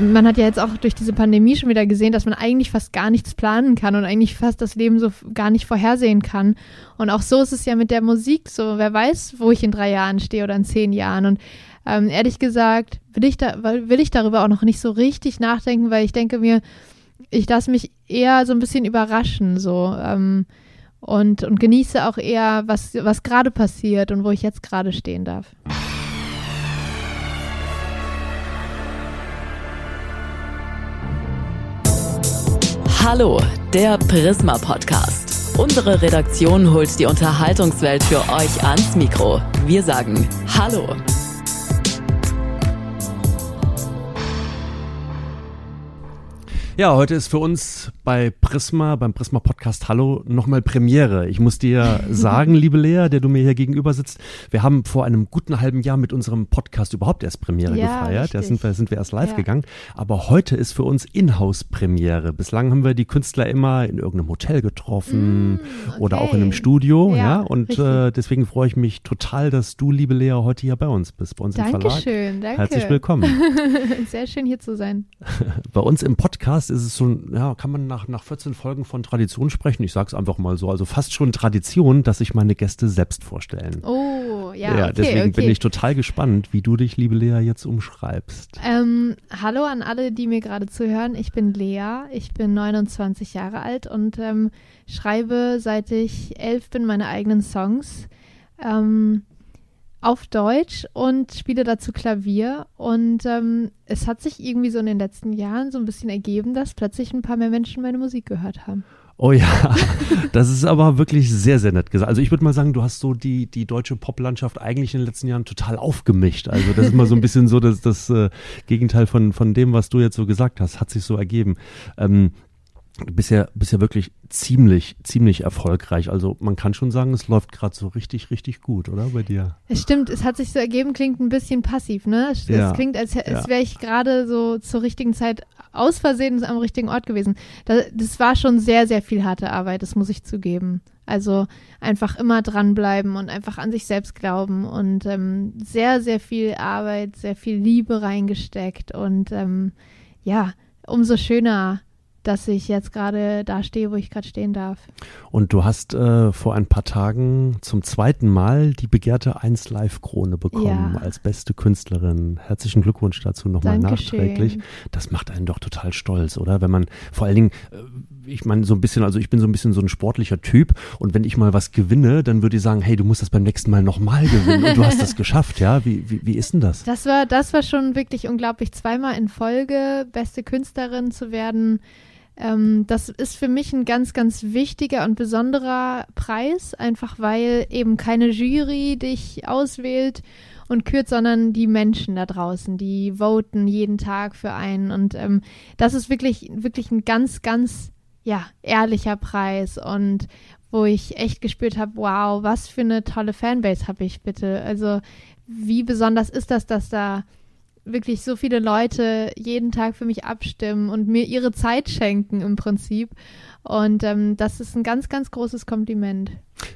Man hat ja jetzt auch durch diese Pandemie schon wieder gesehen, dass man eigentlich fast gar nichts planen kann und eigentlich fast das Leben so gar nicht vorhersehen kann. Und auch so ist es ja mit der Musik so. Wer weiß, wo ich in drei Jahren stehe oder in zehn Jahren. Und ähm, ehrlich gesagt will ich, da, will ich darüber auch noch nicht so richtig nachdenken, weil ich denke mir, ich lasse mich eher so ein bisschen überraschen so ähm, und, und genieße auch eher, was, was gerade passiert und wo ich jetzt gerade stehen darf. Hallo, der Prisma Podcast. Unsere Redaktion holt die Unterhaltungswelt für euch ans Mikro. Wir sagen Hallo. Ja, heute ist für uns bei Prisma, beim Prisma Podcast Hallo, nochmal Premiere. Ich muss dir sagen, liebe Lea, der du mir hier gegenüber sitzt, wir haben vor einem guten halben Jahr mit unserem Podcast überhaupt erst Premiere ja, gefeiert. Da sind wir, sind wir erst live ja. gegangen. Aber heute ist für uns Inhouse-Premiere. Bislang haben wir die Künstler immer in irgendeinem Hotel getroffen mm, okay. oder auch in einem Studio. Ja, ja? Und äh, deswegen freue ich mich total, dass du, liebe Lea, heute hier bei uns bist, bei uns Dankeschön, im Verlag. Dankeschön, danke. Herzlich willkommen. Sehr schön hier zu sein. bei uns im Podcast Podcast ist es so, ja, kann man nach, nach 14 Folgen von Tradition sprechen? Ich sage es einfach mal so. Also fast schon Tradition, dass sich meine Gäste selbst vorstellen. Oh, ja. Ja, okay, deswegen okay. bin ich total gespannt, wie du dich, liebe Lea, jetzt umschreibst. Ähm, hallo an alle, die mir gerade zuhören. Ich bin Lea, ich bin 29 Jahre alt und ähm, schreibe, seit ich elf bin, meine eigenen Songs. Ähm, auf Deutsch und spiele dazu Klavier. Und ähm, es hat sich irgendwie so in den letzten Jahren so ein bisschen ergeben, dass plötzlich ein paar mehr Menschen meine Musik gehört haben. Oh ja, das ist aber wirklich sehr, sehr nett gesagt. Also ich würde mal sagen, du hast so die, die deutsche Poplandschaft eigentlich in den letzten Jahren total aufgemischt. Also das ist mal so ein bisschen so das, das äh, Gegenteil von, von dem, was du jetzt so gesagt hast, hat sich so ergeben. Ähm, Du bist ja, bist ja wirklich ziemlich, ziemlich erfolgreich. Also man kann schon sagen, es läuft gerade so richtig, richtig gut, oder bei dir? Es stimmt, es hat sich so ergeben, klingt ein bisschen passiv, ne? Es, ja. es klingt, als, als ja. wäre ich gerade so zur richtigen Zeit aus Versehen am richtigen Ort gewesen. Das, das war schon sehr, sehr viel harte Arbeit, das muss ich zugeben. Also einfach immer dranbleiben und einfach an sich selbst glauben und ähm, sehr, sehr viel Arbeit, sehr viel Liebe reingesteckt und ähm, ja, umso schöner dass ich jetzt gerade da stehe, wo ich gerade stehen darf. Und du hast äh, vor ein paar Tagen zum zweiten Mal die begehrte 1 Live Krone bekommen ja. als beste Künstlerin. Herzlichen Glückwunsch dazu nochmal nachträglich. Das macht einen doch total stolz, oder? Wenn man vor allen Dingen, äh, ich meine so ein bisschen, also ich bin so ein bisschen so ein sportlicher Typ und wenn ich mal was gewinne, dann würde ich sagen, hey, du musst das beim nächsten Mal nochmal gewinnen und du hast das geschafft, ja? Wie, wie, wie ist denn das? Das war, das war schon wirklich unglaublich, zweimal in Folge beste Künstlerin zu werden ähm, das ist für mich ein ganz, ganz wichtiger und besonderer Preis, einfach weil eben keine Jury dich auswählt und kürt, sondern die Menschen da draußen, die voten jeden Tag für einen. Und ähm, das ist wirklich, wirklich ein ganz, ganz, ja, ehrlicher Preis und wo ich echt gespürt habe, wow, was für eine tolle Fanbase habe ich bitte. Also wie besonders ist das, dass da wirklich so viele Leute jeden Tag für mich abstimmen und mir ihre Zeit schenken im Prinzip. Und ähm, das ist ein ganz, ganz großes Kompliment.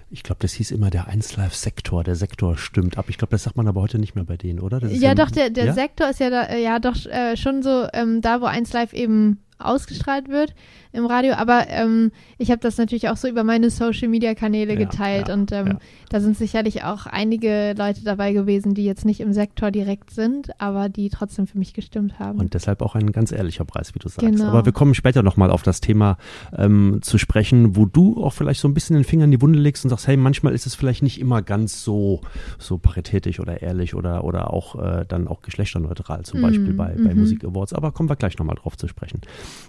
Ich glaube, das hieß immer der 1Live-Sektor. Der Sektor stimmt ab. Ich glaube, das sagt man aber heute nicht mehr bei denen, oder? Ja, ja, doch, der, der ja? Sektor ist ja da, ja doch äh, schon so ähm, da, wo 1Live eben ausgestrahlt wird im Radio. Aber ähm, ich habe das natürlich auch so über meine Social-Media-Kanäle ja, geteilt ja, und ähm. Da sind sicherlich auch einige Leute dabei gewesen, die jetzt nicht im Sektor direkt sind, aber die trotzdem für mich gestimmt haben. Und deshalb auch ein ganz ehrlicher Preis, wie du sagst. Genau. Aber wir kommen später nochmal auf das Thema ähm, zu sprechen, wo du auch vielleicht so ein bisschen den Finger in die Wunde legst und sagst, hey, manchmal ist es vielleicht nicht immer ganz so, so paritätisch oder ehrlich oder, oder auch äh, dann auch geschlechterneutral, zum Beispiel mm, bei, bei mm -hmm. Musik Awards. Aber kommen wir gleich nochmal drauf zu sprechen.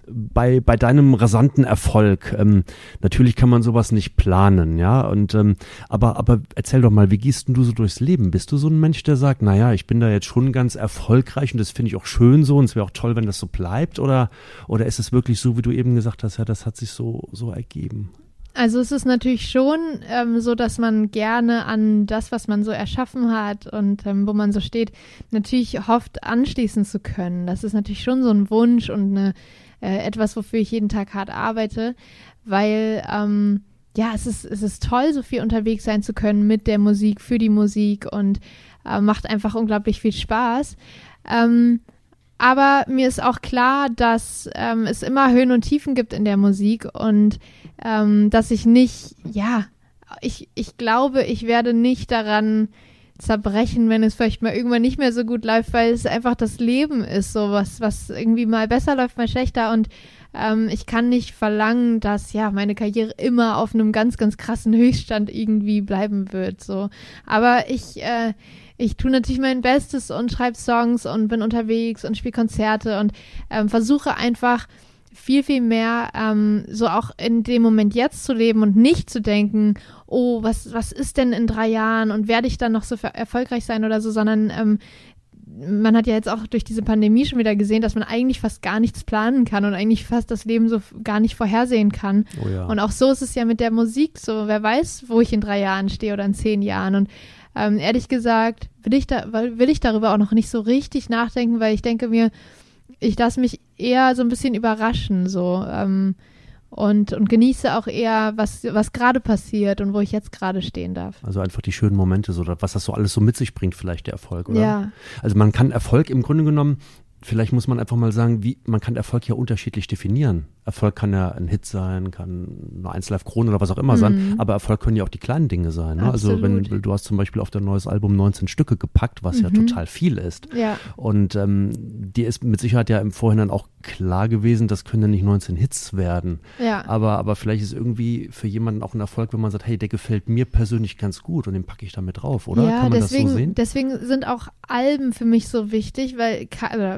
bei, bei deinem rasanten Erfolg, ähm, natürlich kann man sowas nicht planen, ja, und ähm, aber, aber erzähl doch mal, wie gehst denn du so durchs Leben? Bist du so ein Mensch, der sagt, naja, ich bin da jetzt schon ganz erfolgreich und das finde ich auch schön so und es wäre auch toll, wenn das so bleibt oder, oder ist es wirklich so, wie du eben gesagt hast, ja, das hat sich so, so ergeben? Also es ist natürlich schon ähm, so, dass man gerne an das, was man so erschaffen hat und ähm, wo man so steht, natürlich hofft, anschließen zu können. Das ist natürlich schon so ein Wunsch und eine, äh, etwas, wofür ich jeden Tag hart arbeite, weil ähm, ja, es ist, es ist toll, so viel unterwegs sein zu können mit der Musik, für die Musik und äh, macht einfach unglaublich viel Spaß. Ähm, aber mir ist auch klar, dass ähm, es immer Höhen und Tiefen gibt in der Musik und ähm, dass ich nicht, ja, ich, ich glaube, ich werde nicht daran zerbrechen, wenn es vielleicht mal irgendwann nicht mehr so gut läuft, weil es einfach das Leben ist, so was, was irgendwie mal besser läuft, mal schlechter und ähm, ich kann nicht verlangen, dass ja meine Karriere immer auf einem ganz, ganz krassen Höchststand irgendwie bleiben wird, so. Aber ich, äh, ich tue natürlich mein Bestes und schreibe Songs und bin unterwegs und spiele Konzerte und ähm, versuche einfach viel, viel mehr ähm, so auch in dem Moment jetzt zu leben und nicht zu denken, oh, was, was ist denn in drei Jahren und werde ich dann noch so erfolgreich sein oder so, sondern ähm, man hat ja jetzt auch durch diese Pandemie schon wieder gesehen, dass man eigentlich fast gar nichts planen kann und eigentlich fast das Leben so gar nicht vorhersehen kann. Oh ja. Und auch so ist es ja mit der Musik so. Wer weiß, wo ich in drei Jahren stehe oder in zehn Jahren. Und ähm, ehrlich gesagt will ich, da, will ich darüber auch noch nicht so richtig nachdenken, weil ich denke mir, ich lasse mich eher so ein bisschen überraschen, so. Ähm, und, und genieße auch eher, was, was gerade passiert und wo ich jetzt gerade stehen darf. Also einfach die schönen Momente, so, was das so alles so mit sich bringt, vielleicht der Erfolg, oder? Ja. Also man kann Erfolg im Grunde genommen, vielleicht muss man einfach mal sagen, wie, man kann Erfolg ja unterschiedlich definieren. Erfolg kann ja ein Hit sein, kann eine 1 Live Krone oder was auch immer mhm. sein, aber Erfolg können ja auch die kleinen Dinge sein. Ne? Also wenn du hast zum Beispiel auf dein neues Album 19 Stücke gepackt, was mhm. ja total viel ist. Ja. Und ähm, dir ist mit Sicherheit ja im Vorhinein auch klar gewesen, das können ja nicht 19 Hits werden. Ja. Aber, aber vielleicht ist irgendwie für jemanden auch ein Erfolg, wenn man sagt, hey, der gefällt mir persönlich ganz gut und den packe ich damit drauf, oder? Ja, kann man deswegen, das so sehen? Deswegen sind auch Alben für mich so wichtig, weil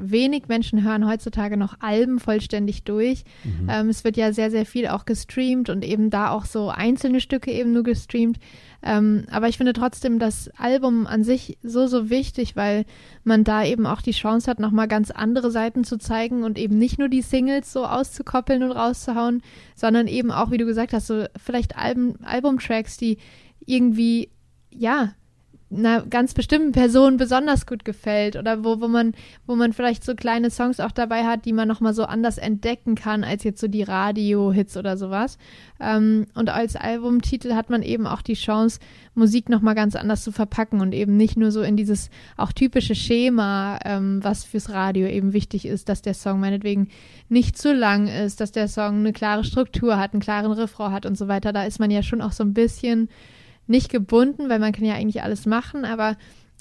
wenig Menschen hören heutzutage noch Alben vollständig durch. Mhm. Ähm, es wird ja sehr, sehr viel auch gestreamt und eben da auch so einzelne Stücke eben nur gestreamt. Ähm, aber ich finde trotzdem das Album an sich so, so wichtig, weil man da eben auch die Chance hat, nochmal ganz andere Seiten zu zeigen und eben nicht nur die Singles so auszukoppeln und rauszuhauen, sondern eben auch, wie du gesagt hast, so vielleicht Album, Albumtracks, die irgendwie, ja, einer ganz bestimmten Person besonders gut gefällt oder wo, wo man, wo man vielleicht so kleine Songs auch dabei hat, die man nochmal so anders entdecken kann als jetzt so die Radio-Hits oder sowas. Ähm, und als Albumtitel hat man eben auch die Chance, Musik nochmal ganz anders zu verpacken und eben nicht nur so in dieses auch typische Schema, ähm, was fürs Radio eben wichtig ist, dass der Song meinetwegen nicht zu lang ist, dass der Song eine klare Struktur hat, einen klaren Refrain hat und so weiter. Da ist man ja schon auch so ein bisschen nicht gebunden, weil man kann ja eigentlich alles machen, aber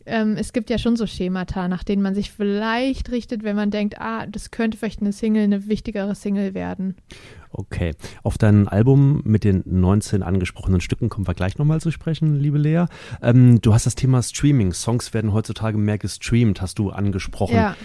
ähm, es gibt ja schon so Schemata, nach denen man sich vielleicht richtet, wenn man denkt, ah, das könnte vielleicht eine Single, eine wichtigere Single werden. Okay. Auf dein Album mit den 19 angesprochenen Stücken kommen wir gleich nochmal zu sprechen, liebe Lea. Ähm, du hast das Thema Streaming. Songs werden heutzutage mehr gestreamt, hast du angesprochen. Ja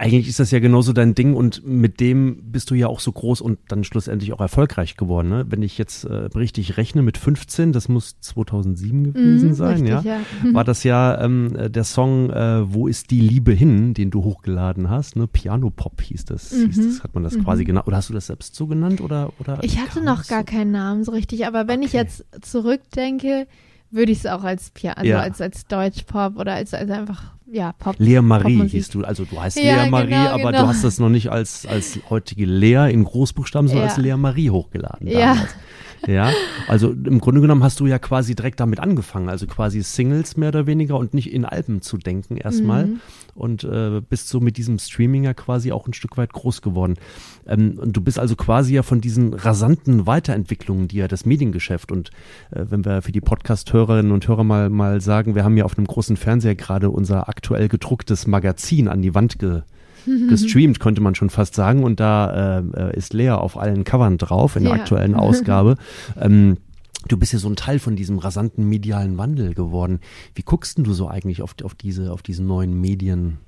eigentlich ist das ja genauso dein Ding und mit dem bist du ja auch so groß und dann schlussendlich auch erfolgreich geworden. Ne? Wenn ich jetzt äh, richtig rechne mit 15, das muss 2007 gewesen mhm, sein, richtig, ja? ja. War das ja ähm, der Song äh, Wo ist die Liebe hin, den du hochgeladen hast, ne? Piano Pop hieß das, mhm. hieß das, hat man das mhm. quasi genannt. Oder hast du das selbst so genannt oder oder? Ich hatte noch gar so? keinen Namen so richtig, aber wenn okay. ich jetzt zurückdenke, würde ich es auch als Piano, also ja. als als Deutschpop oder als, als einfach ja, Pop. Lea Marie Popmusik. hieß du, also du heißt ja, Lea Marie, genau, aber genau. du hast das noch nicht als, als heutige Lea in Großbuchstaben, sondern ja. als Lea Marie hochgeladen. Damals. Ja, also im Grunde genommen hast du ja quasi direkt damit angefangen, also quasi Singles mehr oder weniger und nicht in Alben zu denken erstmal Mhm. und äh, bist so mit diesem Streaming ja quasi auch ein Stück weit groß geworden. Ähm, und du bist also quasi ja von diesen rasanten Weiterentwicklungen, die ja das Mediengeschäft und äh, wenn wir für die Podcast-Hörerinnen und Hörer mal, mal sagen, wir haben ja auf einem großen Fernseher gerade unser aktuell gedrucktes Magazin an die Wand ge gestreamt, könnte man schon fast sagen. Und da äh, ist Lea auf allen Covern drauf in der Ja. aktuellen Ausgabe. ähm, du bist ja so ein Teil von diesem rasanten medialen Wandel geworden. Wie guckst denn du so eigentlich auf, auf, diese, auf diese neuen Medien?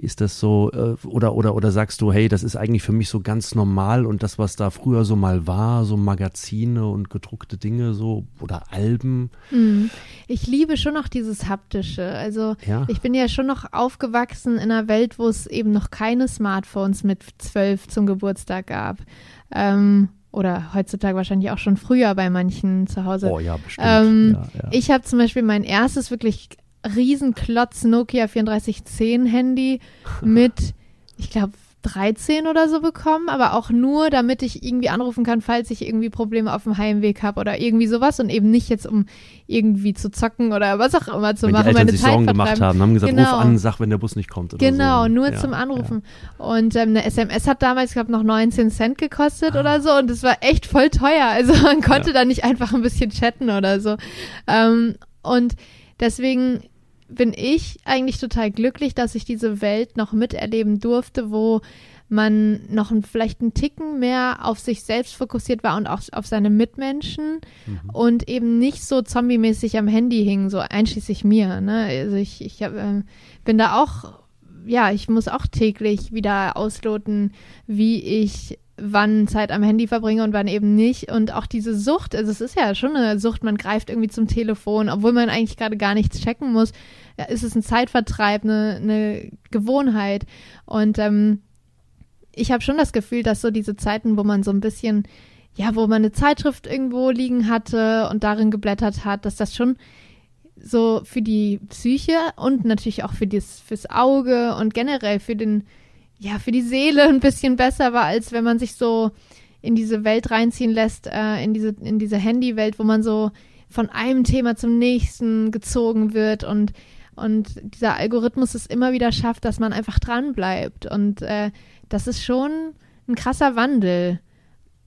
Ist das so? Äh, oder, oder, oder sagst du, hey, das ist eigentlich für mich so ganz normal und das, was da früher so mal war, so Magazine und gedruckte Dinge so oder Alben? Hm. Ich liebe schon noch dieses Haptische. Also Ja. ich bin ja schon noch aufgewachsen in einer Welt, wo es eben noch keine Smartphones mit zwölf zum Geburtstag gab. Ähm, oder heutzutage wahrscheinlich auch schon früher bei manchen zu Hause. Oh ja, bestimmt. Ähm, ja, ja. Ich habe zum Beispiel mein erstes wirklich Riesenklotz Nokia 3410 Handy mit, ich glaube, 13 oder so bekommen, aber auch nur, damit ich irgendwie anrufen kann, falls ich irgendwie Probleme auf dem Heimweg habe oder irgendwie sowas und eben nicht jetzt, um irgendwie zu zocken oder was auch immer zu Wenn die machen, Eltern meine sich Zeit Sorgen gemacht haben, haben gesagt, Genau. ruf an, sag, wenn der Bus nicht kommt. Genau, so. nur ja, zum Anrufen. Und ähm, eine SMS hat damals, glaube noch 19 Cent gekostet Ah. oder so und das war echt voll teuer. Also man konnte da nicht einfach ein bisschen chatten oder so. Ähm, und deswegen bin ich eigentlich total glücklich, dass ich diese Welt noch miterleben durfte, wo man noch ein, vielleicht einen Ticken mehr auf sich selbst fokussiert war und auch auf seine Mitmenschen Mhm. und eben nicht so zombie-mäßig am Handy hing, so einschließlich mir. Ne? Also ich, ich hab, ähm, bin da auch, ja, ich muss auch täglich wieder ausloten, wie ich wann Zeit am Handy verbringe und wann eben nicht. Und auch diese Sucht, also es ist ja schon eine Sucht, man greift irgendwie zum Telefon, obwohl man eigentlich gerade gar nichts checken muss, ja, ist es ein Zeitvertreib, eine, eine Gewohnheit. Und ähm, ich habe schon das Gefühl, dass so diese Zeiten, wo man so ein bisschen, ja, wo man eine Zeitschrift irgendwo liegen hatte und darin geblättert hat, dass das schon so für die Psyche und natürlich auch für das, fürs Auge und generell für den, ja, für die Seele ein bisschen besser war, als wenn man sich so in diese Welt reinziehen lässt, äh, in diese, in diese Handywelt, wo man so von einem Thema zum nächsten gezogen wird und und dieser Algorithmus es immer wieder schafft, dass man einfach dran bleibt. Und äh, das ist schon ein krasser Wandel.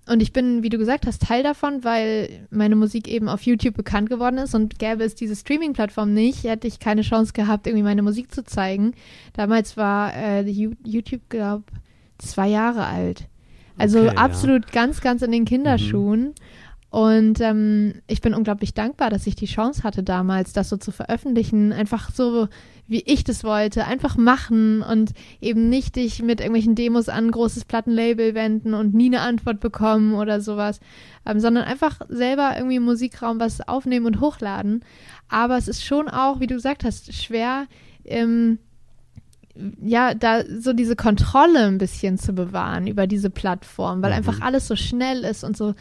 Und ich bin, wie du gesagt hast, Teil davon, weil meine Musik eben auf YouTube bekannt geworden ist und gäbe es diese Streaming-Plattform nicht, hätte ich keine Chance gehabt, irgendwie meine Musik zu zeigen. Damals war äh, YouTube, glaube zwei Jahre alt. Also Okay, ja. absolut ganz, ganz in den Kinderschuhen. Und ähm, ich bin unglaublich dankbar, dass ich die Chance hatte damals, das so zu veröffentlichen. Einfach so, wie ich das wollte. Einfach machen und eben nicht dich mit irgendwelchen Demos an ein großes Plattenlabel wenden und nie eine Antwort bekommen oder sowas. Ähm, sondern einfach selber irgendwie im Musikraum was aufnehmen und hochladen. Aber es ist schon auch, wie du gesagt hast, schwer, ähm, ja, da so diese Kontrolle ein bisschen zu bewahren über diese Plattform, weil einfach alles so schnell ist und so,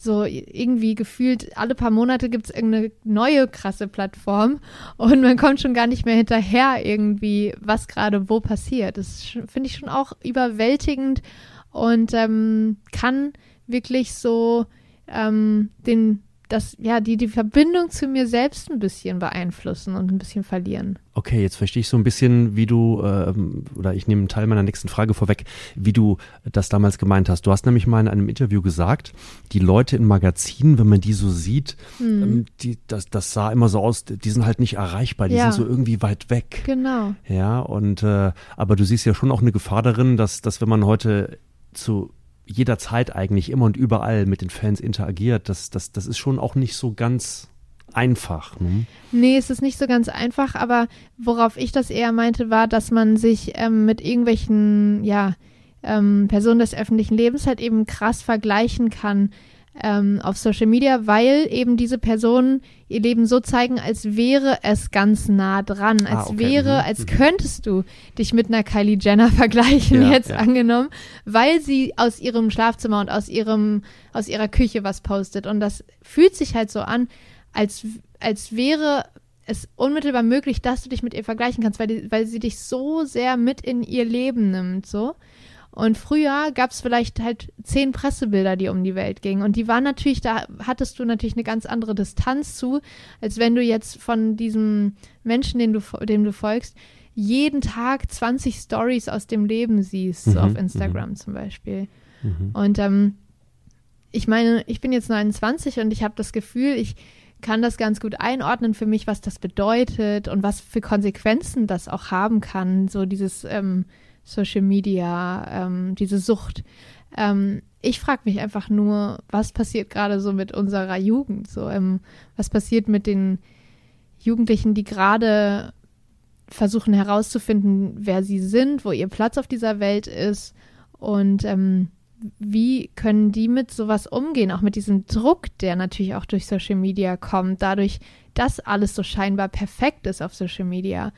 so irgendwie gefühlt alle paar Monate gibt es irgendeine neue krasse Plattform und man kommt schon gar nicht mehr hinterher irgendwie, was gerade wo passiert. Das finde ich schon auch überwältigend und ähm, kann wirklich so ähm, den das, ja, die, die Verbindung zu mir selbst ein bisschen beeinflussen und ein bisschen verlieren. Okay, jetzt verstehe ich so ein bisschen, wie du, ähm, oder ich nehme einen Teil meiner nächsten Frage vorweg, wie du das damals gemeint hast. Du hast nämlich mal in einem Interview gesagt, die Leute in Magazinen, wenn man die so sieht, Hm. ähm, die, das, das sah immer so aus, die sind halt nicht erreichbar, die Ja. sind so irgendwie weit weg. Genau. Ja, und äh, aber du siehst ja schon auch eine Gefahr darin, dass, dass wenn man heute zu jeder Zeit eigentlich immer und überall mit den Fans interagiert, das, das, das ist schon auch nicht so ganz einfach. Ne? Nee, es ist nicht so ganz einfach, aber worauf ich das eher meinte, war, dass man sich ähm, mit irgendwelchen, ja, ähm, Personen des öffentlichen Lebens halt eben krass vergleichen kann ähm, auf Social Media, weil eben diese Personen ihr Leben so zeigen, als wäre es ganz nah dran, Ah, als okay, wäre, mhm, als könntest du dich mit einer Kylie Jenner vergleichen, Ja, jetzt ja. angenommen, weil sie aus ihrem Schlafzimmer und aus ihrem, aus ihrer Küche was postet. Und das fühlt sich halt so an, als, als wäre es unmittelbar möglich, dass du dich mit ihr vergleichen kannst, weil, die, weil sie dich so sehr mit in ihr Leben nimmt, so. Und früher gab es vielleicht halt zehn Pressebilder, die um die Welt gingen. Und die waren natürlich, da hattest du natürlich eine ganz andere Distanz zu, als wenn du jetzt von diesem Menschen, den du, dem du folgst, jeden Tag 20 Stories aus dem Leben siehst, so Mhm, auf Instagram zum Beispiel. Und ähm, ich meine, ich bin jetzt 29 und ich habe das Gefühl, ich kann das ganz gut einordnen für mich, was das bedeutet und was für Konsequenzen das auch haben kann, so dieses ähm, Social Media, ähm, diese Sucht. Ähm, ich frage mich einfach nur, was passiert gerade so mit unserer Jugend? So, ähm, was passiert mit den Jugendlichen, die gerade versuchen herauszufinden, wer sie sind, wo ihr Platz auf dieser Welt ist und ähm, wie können die mit sowas umgehen, auch mit diesem Druck, der natürlich auch durch Social Media kommt, dadurch, dass alles so scheinbar perfekt ist auf Social Media.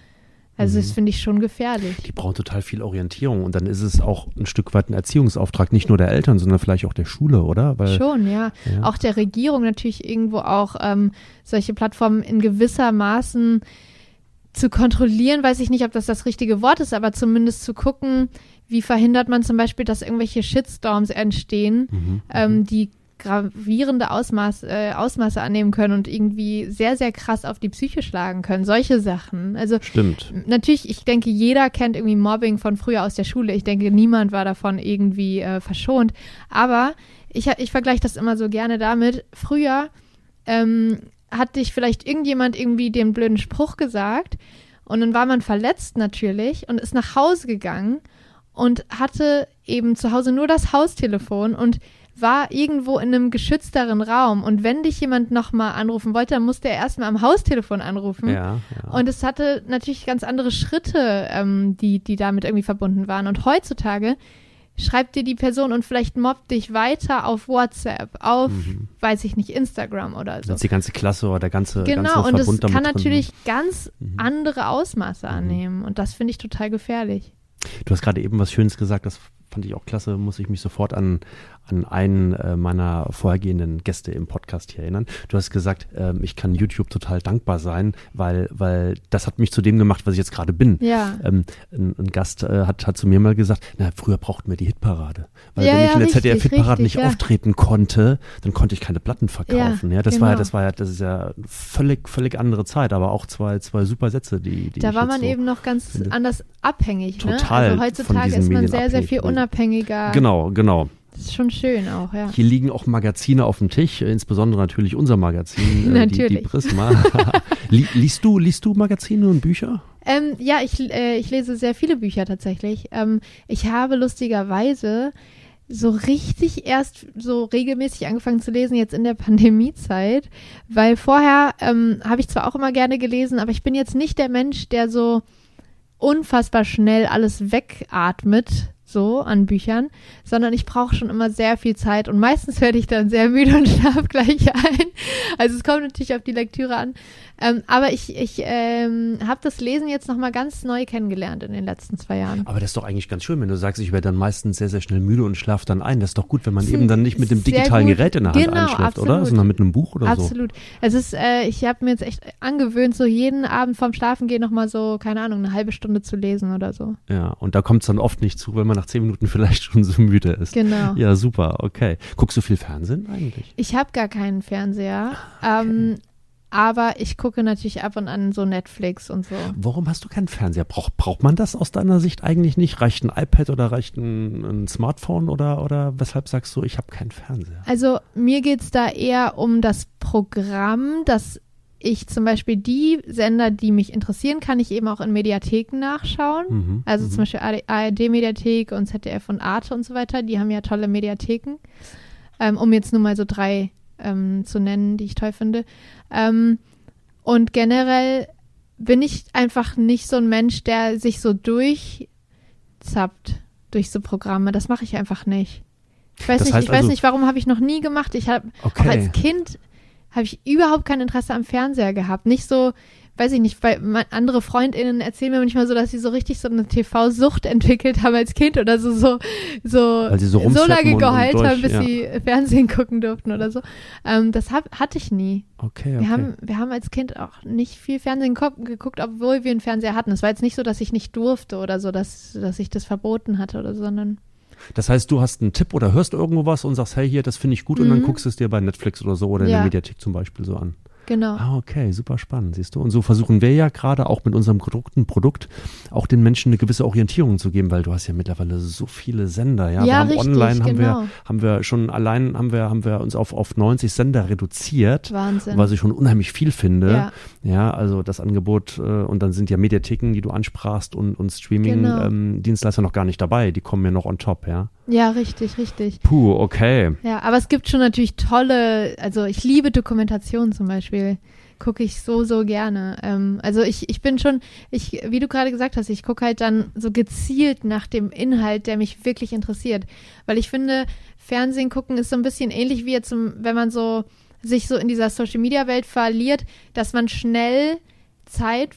Also das finde ich schon gefährlich. Die brauchen total viel Orientierung und dann ist es auch ein Stück weit ein Erziehungsauftrag, nicht nur der Eltern, sondern vielleicht auch der Schule, oder? Weil, schon, ja. ja. Auch der Regierung natürlich irgendwo auch ähm, solche Plattformen in gewisser Maßen zu kontrollieren, weiß ich nicht, ob das das richtige Wort ist, aber zumindest zu gucken, wie verhindert man zum Beispiel, dass irgendwelche Shitstorms entstehen, mhm. ähm, mhm. die gravierende Ausmaß, äh, Ausmaße annehmen können und irgendwie sehr, sehr krass auf die Psyche schlagen können. Solche Sachen. Also Stimmt. natürlich, ich denke, jeder kennt irgendwie Mobbing von früher aus der Schule. Ich denke, niemand war davon irgendwie äh, verschont. Aber ich, ich vergleiche das immer so gerne damit. Früher ähm, hat dich vielleicht irgendjemand irgendwie den blöden Spruch gesagt und dann war man verletzt natürlich und ist nach Hause gegangen und hatte eben zu Hause nur das Haustelefon und war irgendwo in einem geschützteren Raum. Und wenn dich jemand nochmal anrufen wollte, dann musste er erstmal am Haustelefon anrufen. Ja, ja. Und es hatte natürlich ganz andere Schritte, ähm, die, die damit irgendwie verbunden waren. Und heutzutage schreibt dir die Person und vielleicht mobbt dich weiter auf WhatsApp, auf, mhm. weiß ich nicht, Instagram oder so. Das ist die ganze Klasse oder der ganze Genau, ganze und das kann natürlich drin. ganz mhm. andere Ausmaße mhm. annehmen. Und das finde ich total gefährlich. Du hast gerade eben was Schönes gesagt, das fand ich auch klasse, muss ich mich sofort an, an einen äh, meiner vorhergehenden Gäste im Podcast hier erinnern. Du hast gesagt, ähm, ich kann YouTube total dankbar sein, weil, weil das hat mich zu dem gemacht, was ich jetzt gerade bin. Ja. Ähm, ein, ein, Gast äh, hat, hat zu mir mal gesagt, na, früher brauchten wir die Hitparade. Weil ja, wenn ich in der ZDF-Hitparade nicht ja. auftreten konnte, dann konnte ich keine Platten verkaufen. Ja, ja das genau. war ja, das war ja, das ist ja völlig, völlig andere Zeit, aber auch zwei, zwei super Sätze, die, die Da war man so eben noch ganz finde. anders abhängig. Ne? Total. Also heutzutage ist man sehr, sehr viel unabhängiger. Genau, genau. Das ist schon schön auch, ja. Hier liegen auch Magazine auf dem Tisch, insbesondere natürlich unser Magazin, äh, natürlich. Die, die Prisma. liest, du, liest du Magazine und Bücher? Ähm, ja, ich, äh, ich lese sehr viele Bücher tatsächlich. Ähm, ich habe lustigerweise so richtig erst so regelmäßig angefangen zu lesen jetzt in der Pandemiezeit, weil vorher ähm, habe ich zwar auch immer gerne gelesen, aber ich bin jetzt nicht der Mensch, der so unfassbar schnell alles wegatmet so an Büchern, sondern ich brauche schon immer sehr viel Zeit und meistens werde ich dann sehr müde und schlafe gleich ein. Also es kommt natürlich auf die Lektüre an. Ähm, aber ich, ich ähm, habe das Lesen jetzt nochmal ganz neu kennengelernt in den letzten zwei Jahren. Aber das ist doch eigentlich ganz schön, wenn du sagst, ich werde dann meistens sehr, sehr schnell müde und schlafe dann ein. Das ist doch gut, wenn man eben dann nicht mit dem digitalen. Gerät in der Hand genau, einschläft, absolut. oder? Sondern mit einem Buch oder absolut. so. Absolut. Es ist, äh, ich habe mir jetzt echt angewöhnt, so jeden Abend vorm Schlafen gehen nochmal so, keine Ahnung, eine halbe Stunde zu lesen oder so. Ja, und da kommt es dann oft nicht zu, weil man nach zehn Minuten vielleicht schon so müde ist. Genau. Ja, super, okay. Guckst du viel Fernsehen eigentlich? Ich habe gar keinen Fernseher. Ah, okay. Ähm, aber ich gucke natürlich ab und an so Netflix und so. Warum hast du keinen Fernseher? Brauch, braucht man das aus deiner Sicht eigentlich nicht? Reicht ein iPad oder reicht ein, ein Smartphone oder, oder weshalb sagst du, ich habe keinen Fernseher? Also mir geht es da eher um das Programm, dass ich zum Beispiel die Sender, die mich interessieren, kann ich eben auch in Mediatheken nachschauen. Mhm, also zum mhm. Beispiel ARD-Mediathek und ZDF und Arte und so weiter. Die haben ja tolle Mediatheken. Ähm, um jetzt nur mal so drei ähm, zu nennen, die ich toll finde. Ähm, und generell bin ich einfach nicht so ein Mensch, der sich so durchzappt durch so Programme. Das mache ich einfach nicht. Ich weiß das nicht, ich also, weiß nicht, warum habe ich noch nie gemacht. Ich habe okay. auch als Kind habe ich überhaupt kein Interesse am Fernseher gehabt. Nicht so, weiß ich nicht, weil andere FreundInnen erzählen mir manchmal so, dass sie so richtig so eine TV-Sucht entwickelt haben als Kind oder so, so, so, so, so, lange geheult durch, haben, bis ja. sie Fernsehen gucken durften oder so. Ähm, das hab, hatte ich nie. Okay, okay. Wir haben, wir haben als Kind auch nicht viel Fernsehen geguckt, obwohl wir einen Fernseher hatten. Es war jetzt nicht so, dass ich nicht durfte oder so, dass, dass ich das verboten hatte oder so, sondern das heißt, du hast einen Tipp oder hörst irgendwo was und sagst, hey, hier, das finde ich gut mhm. und dann mhm. guckst es dir bei Netflix oder so oder in der Mediathek zum Beispiel so an. Genau. Ah, okay, super spannend, siehst du. Und so versuchen wir ja gerade auch mit unserem gedruckten Produkt auch den Menschen eine gewisse Orientierung zu geben, weil du hast ja mittlerweile so viele Sender, ja. ja wir haben richtig, online haben genau. wir haben wir schon allein haben wir haben wir uns auf auf 90 Sender reduziert, Wahnsinn. was ich schon unheimlich viel finde. Ja, ja also das Angebot äh, und dann sind ja Mediatheken, die du ansprachst und und Streaming genau. ähm, Dienstleister noch gar nicht dabei, die kommen ja noch on top, ja. Ja, richtig, richtig. Puh, okay. Ja, aber es gibt schon natürlich tolle, also ich liebe Dokumentationen zum Beispiel gucke ich so, so gerne. Ähm, also ich, ich bin schon, ich, wie du gerade gesagt hast, ich gucke halt dann so gezielt nach dem Inhalt, der mich wirklich interessiert. Weil ich finde, Fernsehen gucken ist so ein bisschen ähnlich wie jetzt, wenn man so sich so in dieser Social Media Welt verliert, dass man schnell Zeit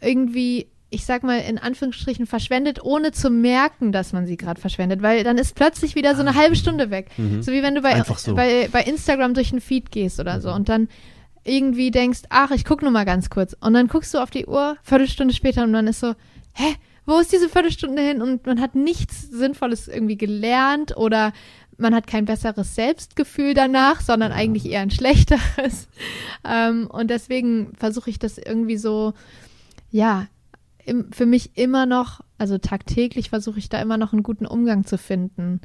irgendwie ich sag mal, in Anführungsstrichen verschwendet, ohne zu merken, dass man sie gerade verschwendet, weil dann ist plötzlich wieder so eine halbe Stunde weg. Mhm. So wie wenn du bei, so. bei, bei Instagram durch einen Feed gehst oder mhm. so und dann irgendwie denkst, ach, ich guck nur mal ganz kurz. Und dann guckst du auf die Uhr, Viertelstunde später und dann ist so, hä, wo ist diese Viertelstunde hin? Und man hat nichts Sinnvolles irgendwie gelernt oder man hat kein besseres Selbstgefühl danach, sondern eigentlich eher ein schlechteres. Ähm, und deswegen versuche ich das irgendwie so, ja, im, für mich immer noch, also tagtäglich versuche ich da immer noch einen guten Umgang zu finden,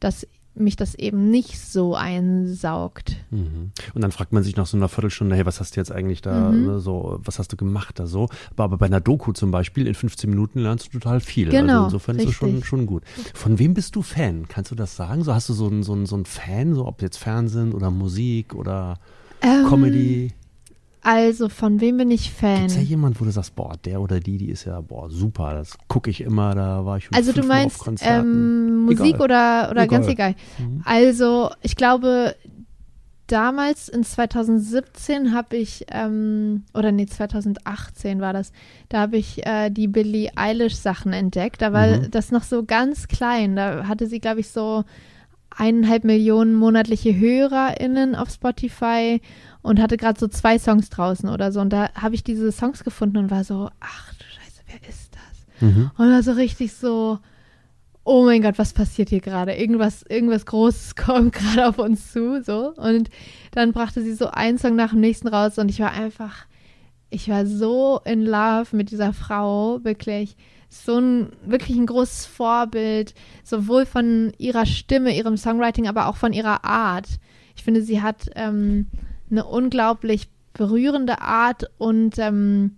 dass mich das eben nicht so einsaugt. Mhm. Und dann fragt man sich nach so einer Viertelstunde, hey, was hast du jetzt eigentlich da mhm. ne, so, was hast du gemacht da so? Aber bei einer Doku zum Beispiel in 15 Minuten lernst du total viel. Also genau, also insofern richtig. ist es schon, schon gut. Von wem bist du Fan? Kannst du das sagen? So hast du so einen so so einen Fan, so ob jetzt Fernsehen oder Musik oder ähm, Comedy? Also, von wem bin ich Fan? Gibt ja jemand, wo du sagst, boah, der oder die, die ist ja, boah, super, das gucke ich immer, da war ich schon Also du meinst ähm, Musik egal. oder, oder egal. ganz egal. Mhm. Also, ich glaube, damals in 2017 habe ich, ähm, oder nee, 2018 war das, da habe ich äh, die Billie Eilish Sachen entdeckt. Da war mhm. das noch so ganz klein. Da hatte sie, glaube ich, so eineinhalb Millionen monatliche HörerInnen auf Spotify und hatte gerade so zwei Songs draußen oder so. Und da habe ich diese Songs gefunden und war so, ach du Scheiße, wer ist das? Mhm. Und war so richtig so, oh mein Gott, was passiert hier gerade? Irgendwas, irgendwas Großes kommt gerade auf uns zu, so. Und dann brachte sie so einen Song nach dem nächsten raus und ich war einfach, ich war so in love mit dieser Frau, wirklich. So ein, wirklich ein großes Vorbild, sowohl von ihrer Stimme, ihrem Songwriting, aber auch von ihrer Art. Ich finde, sie hat ähm, eine unglaublich berührende Art und ähm,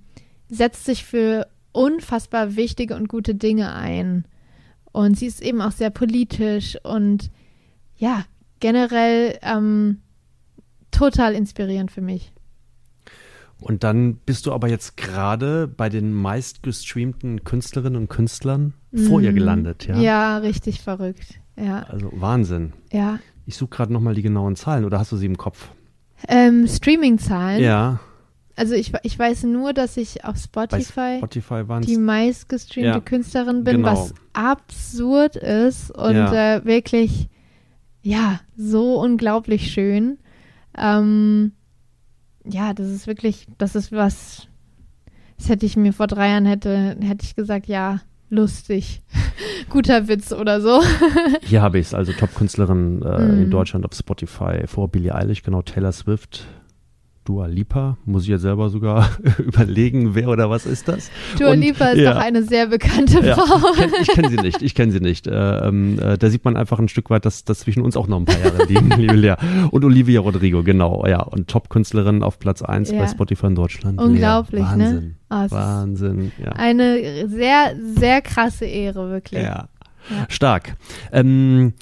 setzt sich für unfassbar wichtige und gute Dinge ein. Und sie ist eben auch sehr politisch und ja, generell ähm, total inspirierend für mich. Und dann bist du aber jetzt gerade bei den meistgestreamten Künstlerinnen und Künstlern mm. vor ihr mhm. gelandet, ja? Ja, richtig verrückt. Ja. Also Wahnsinn. Ja. Ich suche gerade nochmal die genauen Zahlen oder hast du sie im Kopf? Ähm, Streaming-Zahlen. Ja. Also ich, ich weiß nur, dass ich auf Spotify, Spotify die meistgestreamte ja, Künstlerin bin, genau. was absurd ist und ja. äh, wirklich, ja, so unglaublich schön. Ähm, ja, das ist wirklich, das ist was, das hätte ich mir vor drei Jahren hätte, hätte ich gesagt, ja, lustig. Guter Witz oder so. Hier habe ich es, also Top-Künstlerin äh, mm. in Deutschland auf Spotify vor Billie Eilish, genau Taylor Swift, Dua Lipa, muss ich jetzt selber sogar überlegen, wer oder was ist das? Dua und, Lipa ist ja, doch eine sehr bekannte ja, Frau. Kenn, ich kenne sie nicht, ich kenne sie nicht. Äh, ähm, äh, da sieht man einfach ein Stück weit, dass, dass zwischen uns auch noch ein paar Jahre liegen, liebe Lea. Und Olivia Rodrigo, genau, ja. Und Top-Künstlerin auf Platz 1 ja. bei Spotify in Deutschland. Unglaublich, Lea. Wahnsinn, ne? Oh, Wahnsinn, ja. Eine sehr, sehr krasse Ehre, wirklich. Ja, stark. Ähm,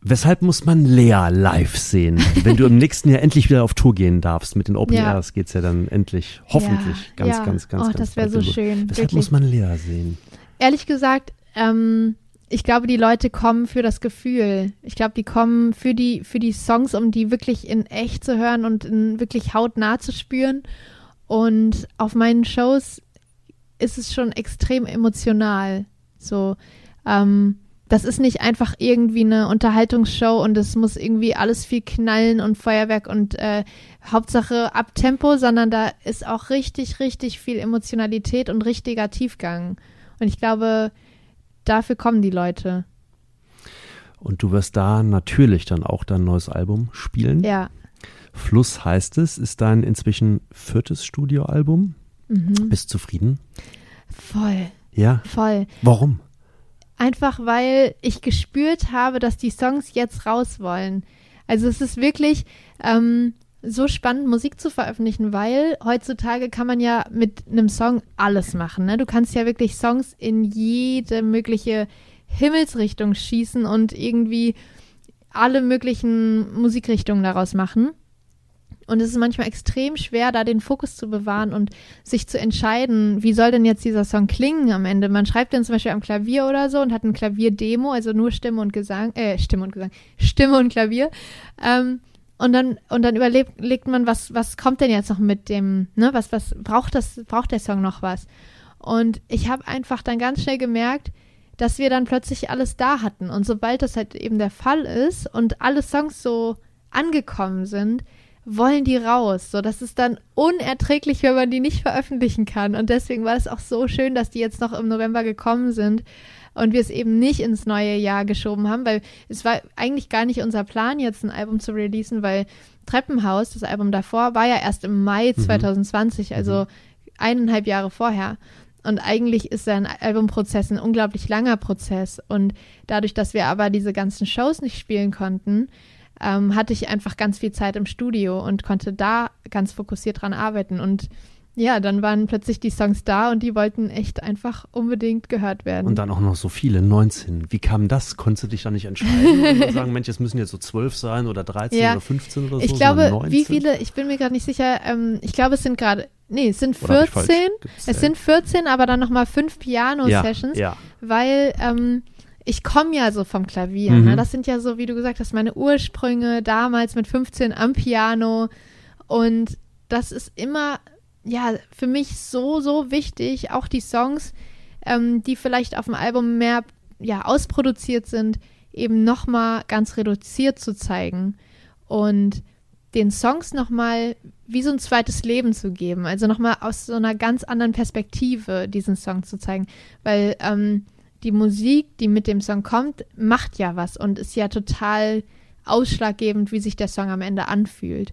Weshalb muss man Lea live sehen? Wenn du im nächsten Jahr endlich wieder auf Tour gehen darfst, mit den Open ja. Airs geht es ja dann endlich, hoffentlich, ja, ganz, ja. ganz, ganz, oh, ganz. Das wäre so schön. Weshalb wirklich. muss man Lea sehen? Ehrlich gesagt, ähm, ich glaube, die Leute kommen für das Gefühl. Ich glaube, die kommen für die, für die Songs, um die wirklich in echt zu hören und in wirklich hautnah zu spüren. Und auf meinen Shows ist es schon extrem emotional. So, ähm, das ist nicht einfach irgendwie eine Unterhaltungsshow und es muss irgendwie alles viel knallen und Feuerwerk und äh, Hauptsache ab Tempo, sondern da ist auch richtig, richtig viel Emotionalität und richtiger Tiefgang. Und ich glaube, dafür kommen die Leute. Und du wirst da natürlich dann auch dein neues Album spielen. Ja. Fluss heißt es, ist dein inzwischen viertes Studioalbum. Mhm. Bist zufrieden? Voll. Ja. Voll. Warum? Einfach weil ich gespürt habe, dass die Songs jetzt raus wollen. Also es ist wirklich ähm, so spannend, Musik zu veröffentlichen, weil heutzutage kann man ja mit einem Song alles machen. Ne? Du kannst ja wirklich Songs in jede mögliche Himmelsrichtung schießen und irgendwie alle möglichen Musikrichtungen daraus machen. Und es ist manchmal extrem schwer, da den Fokus zu bewahren und sich zu entscheiden, wie soll denn jetzt dieser Song klingen am Ende. Man schreibt den zum Beispiel am Klavier oder so und hat ein Klavierdemo, also nur Stimme und Gesang, äh, Stimme und Gesang, Stimme und Klavier. Ähm, und dann, und dann überlegt man, was, was kommt denn jetzt noch mit dem, ne, was, was braucht das, braucht der Song noch was? Und ich habe einfach dann ganz schnell gemerkt, dass wir dann plötzlich alles da hatten. Und sobald das halt eben der Fall ist und alle Songs so angekommen sind, wollen die raus. So, das ist dann unerträglich, wenn man die nicht veröffentlichen kann. Und deswegen war es auch so schön, dass die jetzt noch im November gekommen sind und wir es eben nicht ins neue Jahr geschoben haben, weil es war eigentlich gar nicht unser Plan, jetzt ein Album zu releasen, weil Treppenhaus, das Album davor, war ja erst im Mai mhm. 2020, also mhm. eineinhalb Jahre vorher. Und eigentlich ist ein Albumprozess ein unglaublich langer Prozess. Und dadurch, dass wir aber diese ganzen Shows nicht spielen konnten, ähm, hatte ich einfach ganz viel Zeit im Studio und konnte da ganz fokussiert dran arbeiten. Und ja, dann waren plötzlich die Songs da und die wollten echt einfach unbedingt gehört werden. Und dann auch noch so viele, 19. Wie kam das? Konntest du dich da nicht entscheiden und sagen, Mensch, es müssen jetzt so 12 sein oder 13 ja. oder 15 oder so? Ich glaube, wie viele, ich bin mir gerade nicht sicher, ähm, ich glaube, es sind gerade, nee, es sind 14. Es sind 14, aber dann nochmal fünf Piano-Sessions, ja, ja. weil ähm, ich komme ja so vom Klavier. Ne? Mhm. Ne? Das sind ja so, wie du gesagt hast, meine Ursprünge damals mit 15 am Piano und das ist immer ja, für mich so, so wichtig, auch die Songs, ähm, die vielleicht auf dem Album mehr ja, ausproduziert sind, eben nochmal ganz reduziert zu zeigen und den Songs nochmal wie so ein zweites Leben zu geben, also nochmal aus so einer ganz anderen Perspektive diesen Song zu zeigen, weil ähm, die Musik, die mit dem Song kommt, macht ja was und ist ja total ausschlaggebend, wie sich der Song am Ende anfühlt.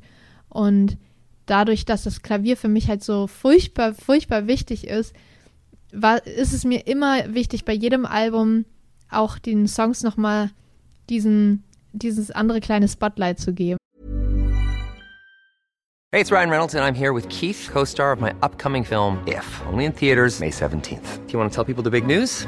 Und dadurch, dass das Klavier für mich halt so furchtbar, furchtbar wichtig ist, war, ist es mir immer wichtig, bei jedem Album auch den Songs nochmal diesen, dieses andere kleine Spotlight zu geben. Hey, it's Ryan Reynolds and I'm here with Keith, co-star of my upcoming film If, only in theaters May 17th. Do you want to tell people the big news?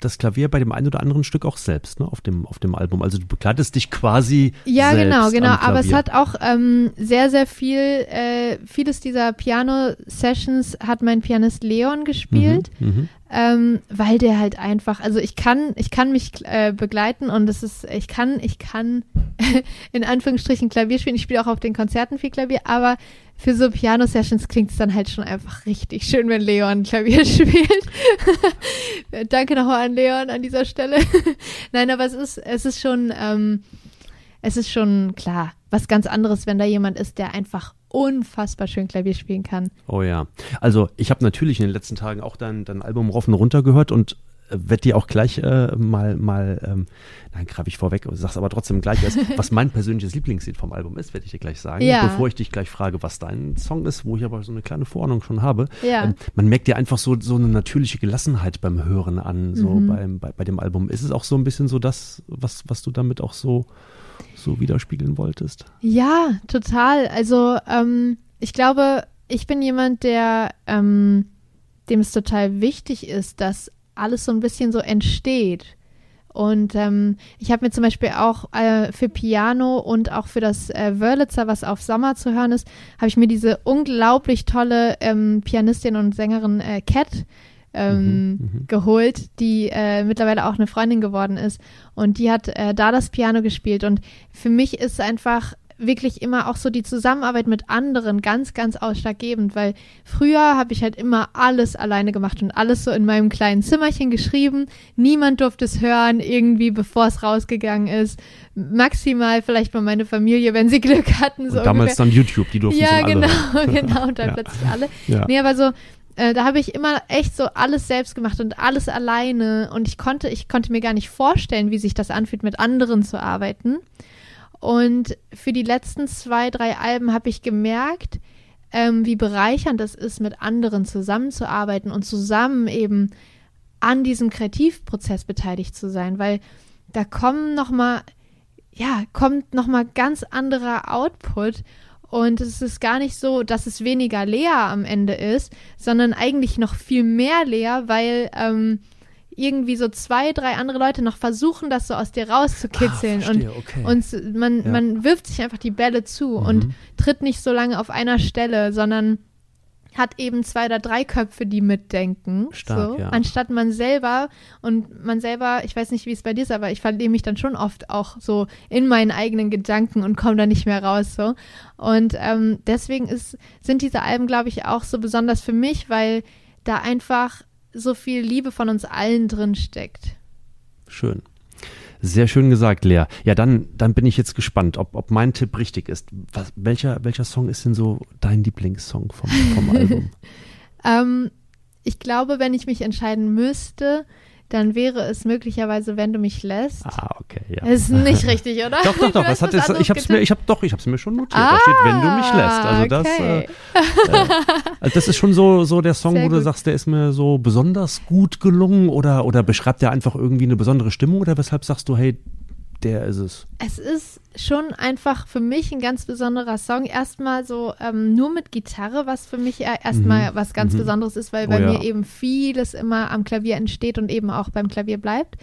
das Klavier bei dem einen oder anderen Stück auch selbst, ne, auf dem, auf dem Album. Also du begleitest dich quasi. Ja, selbst genau, genau. Aber es hat auch ähm, sehr, sehr viel, äh, vieles dieser Piano-Sessions hat mein Pianist Leon gespielt. Mhm, mhm, ähm, weil der halt einfach, also ich kann, ich kann mich äh, begleiten und es ist, ich kann, ich kann in Anführungsstrichen Klavier spielen. Ich spiele auch auf den Konzerten viel Klavier, aber für so Piano-Sessions klingt es dann halt schon einfach richtig schön, wenn Leon Klavier spielt. Danke nochmal an Leon an dieser Stelle. Nein, aber es ist, es ist schon, ähm, es ist schon klar, was ganz anderes, wenn da jemand ist, der einfach unfassbar schön Klavier spielen kann. Oh ja. Also ich habe natürlich in den letzten Tagen auch dein, dein Album rauf und runter gehört und werde dir auch gleich äh, mal, mal ähm, nein, greife ich vorweg, sag's aber trotzdem gleich erst, was mein persönliches Lieblingslied vom Album ist, werde ich dir gleich sagen, ja. bevor ich dich gleich frage, was dein Song ist, wo ich aber so eine kleine Vorahnung schon habe. Ja. Ähm, man merkt dir einfach so, so eine natürliche Gelassenheit beim Hören an, so mhm. beim, bei, bei dem Album. Ist es auch so ein bisschen so das, was, was du damit auch so, so widerspiegeln wolltest? Ja, total. Also ähm, ich glaube, ich bin jemand, der ähm, dem es total wichtig ist, dass alles so ein bisschen so entsteht. Und ähm, ich habe mir zum Beispiel auch äh, für Piano und auch für das äh, Wörlitzer, was auf Sommer zu hören ist, habe ich mir diese unglaublich tolle ähm, Pianistin und Sängerin äh, Cat ähm, mhm, mhm. geholt, die äh, mittlerweile auch eine Freundin geworden ist. Und die hat äh, da das Piano gespielt. Und für mich ist einfach wirklich immer auch so die Zusammenarbeit mit anderen ganz, ganz ausschlaggebend, weil früher habe ich halt immer alles alleine gemacht und alles so in meinem kleinen Zimmerchen geschrieben. Niemand durfte es hören, irgendwie bevor es rausgegangen ist. Maximal vielleicht mal meine Familie, wenn sie Glück hatten. So damals ungefähr. dann YouTube, die durften Ja, genau, genau, und dann ja. plötzlich alle. Ja. Nee, aber so, äh, da habe ich immer echt so alles selbst gemacht und alles alleine und ich konnte, ich konnte mir gar nicht vorstellen, wie sich das anfühlt, mit anderen zu arbeiten. Und für die letzten zwei, drei Alben habe ich gemerkt, ähm, wie bereichernd es ist, mit anderen zusammenzuarbeiten und zusammen eben an diesem Kreativprozess beteiligt zu sein, weil da kommen noch mal, ja, kommt noch mal ganz anderer Output. Und es ist gar nicht so, dass es weniger leer am Ende ist, sondern eigentlich noch viel mehr leer, weil ähm, irgendwie so zwei, drei andere Leute noch versuchen, das so aus dir rauszukitzeln. Ah, und okay. und man, Ja. man wirft sich einfach die Bälle zu und Mhm. tritt nicht so lange auf einer Stelle, sondern hat eben zwei oder drei Köpfe, die mitdenken. Stark, so, ja. Anstatt man selber und man selber, ich weiß nicht, wie es bei dir ist, aber ich verliere mich dann schon oft auch so in meinen eigenen Gedanken und komme da nicht mehr raus. So. Und ähm, deswegen ist, sind diese Alben, glaube ich, auch so besonders für mich, weil da einfach so viel Liebe von uns allen drin steckt. Schön. Sehr schön gesagt, Lea. Ja, dann, dann bin ich jetzt gespannt, ob, ob mein Tipp richtig ist. Was, welcher, welcher Song ist denn so dein Lieblingssong vom, vom Album? Ähm, ich glaube, wenn ich mich entscheiden müsste, dann wäre es möglicherweise, wenn du mich lässt. Ah, okay, ja. Ist nicht richtig, oder? Doch, doch, doch. Was hat es? Ich hab's mir, ich hab doch, ich hab's mir schon notiert. Ah, da steht, wenn du mich lässt. Also das, okay. äh, also das ist schon so, so der Song, Sehr wo du gut. sagst, der ist mir so besonders gut gelungen oder, oder beschreibt der einfach irgendwie eine besondere Stimmung oder weshalb sagst du, hey, der ist es? Es ist schon einfach für mich ein ganz besonderer Song. Erstmal so ähm, nur mit Gitarre, was für mich erstmal was ganz Mhm. Besonderes ist, weil Oh bei ja. mir eben vieles immer am Klavier entsteht und eben auch beim Klavier bleibt.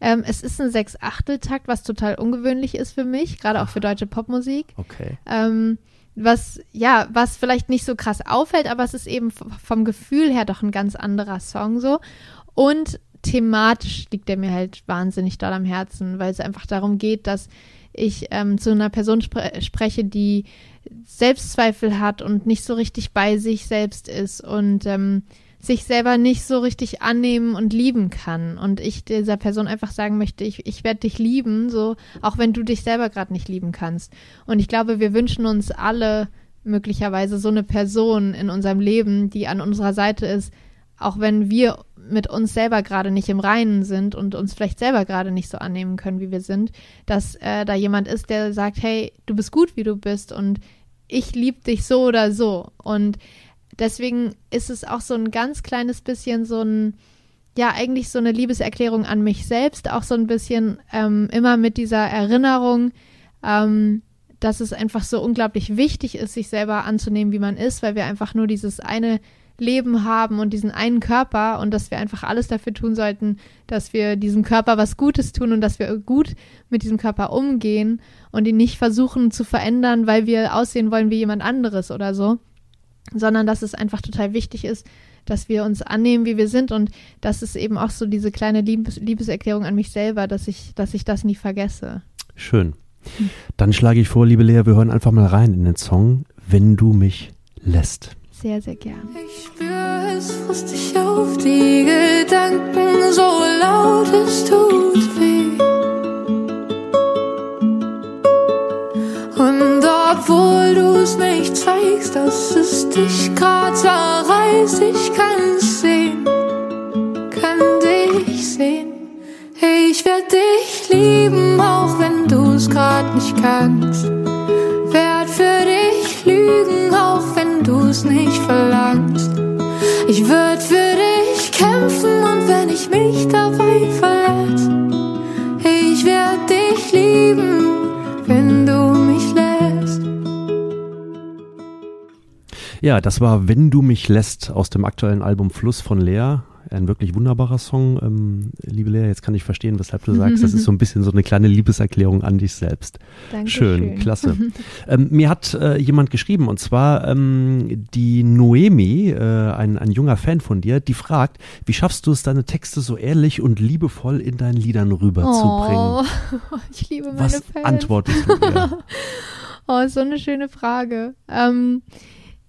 Ähm, es ist ein Sechs-Achtel-Takt, was total ungewöhnlich ist für mich, gerade auch für deutsche Popmusik. Okay. Ähm, was, ja, was vielleicht nicht so krass auffällt, aber es ist eben vom Gefühl her doch ein ganz anderer Song so. Und thematisch liegt er mir halt wahnsinnig doll am Herzen, weil es einfach darum geht, dass ich ähm, zu einer Person spre spreche, die Selbstzweifel hat und nicht so richtig bei sich selbst ist und ähm, sich selber nicht so richtig annehmen und lieben kann. Und ich dieser Person einfach sagen möchte, ich, ich werde dich lieben, so auch wenn du dich selber gerade nicht lieben kannst. Und ich glaube, wir wünschen uns alle möglicherweise so eine Person in unserem Leben, die an unserer Seite ist, auch wenn wir mit uns selber gerade nicht im Reinen sind und uns vielleicht selber gerade nicht so annehmen können, wie wir sind, dass äh, da jemand ist, der sagt, hey, du bist gut, wie du bist und ich liebe dich so oder so. Und deswegen ist es auch so ein ganz kleines bisschen so ein, ja, eigentlich so eine Liebeserklärung an mich selbst, auch so ein bisschen ähm, immer mit dieser Erinnerung, ähm, dass es einfach so unglaublich wichtig ist, sich selber anzunehmen, wie man ist, weil wir einfach nur dieses eine Leben haben und diesen einen Körper und dass wir einfach alles dafür tun sollten, dass wir diesem Körper was Gutes tun und dass wir gut mit diesem Körper umgehen und ihn nicht versuchen zu verändern, weil wir aussehen wollen wie jemand anderes oder so, sondern dass es einfach total wichtig ist, dass wir uns annehmen, wie wir sind und das ist eben auch so diese kleine Liebes Liebeserklärung an mich selber, dass ich, dass ich das nie vergesse. Schön. Dann schlage ich vor, liebe Lea, wir hören einfach mal rein in den Song, wenn du mich lässt. Sehr, sehr gern. Ich spür, es frisst dich auf, die Gedanken so laut, es tut weh. Und obwohl du's nicht zeigst, dass es dich grad zerreißt, ich kann's sehen, kann dich sehen. Ich werd dich lieben, auch wenn du's grad nicht kannst. Nicht verlangst. Ich würd für dich kämpfen und wenn ich mich dabei verletz, ich werd dich lieben, wenn du mich lässt. Ja, das war Wenn du mich lässt aus dem aktuellen Album Fluss von Lea. Ein wirklich wunderbarer Song. Ähm, liebe Lea, jetzt kann ich verstehen, weshalb du sagst, das ist so ein bisschen so eine kleine Liebeserklärung an dich selbst. Dankeschön. Schön, klasse. ähm, mir hat äh, jemand geschrieben, und zwar ähm, die Noemi, äh, ein, ein junger Fan von dir, die fragt, wie schaffst du es, deine Texte so ehrlich und liebevoll in deinen Liedern rüberzubringen? Oh, ich liebe meine Was Fans. antwortest du ihr? Oh, so eine schöne Frage. Ähm,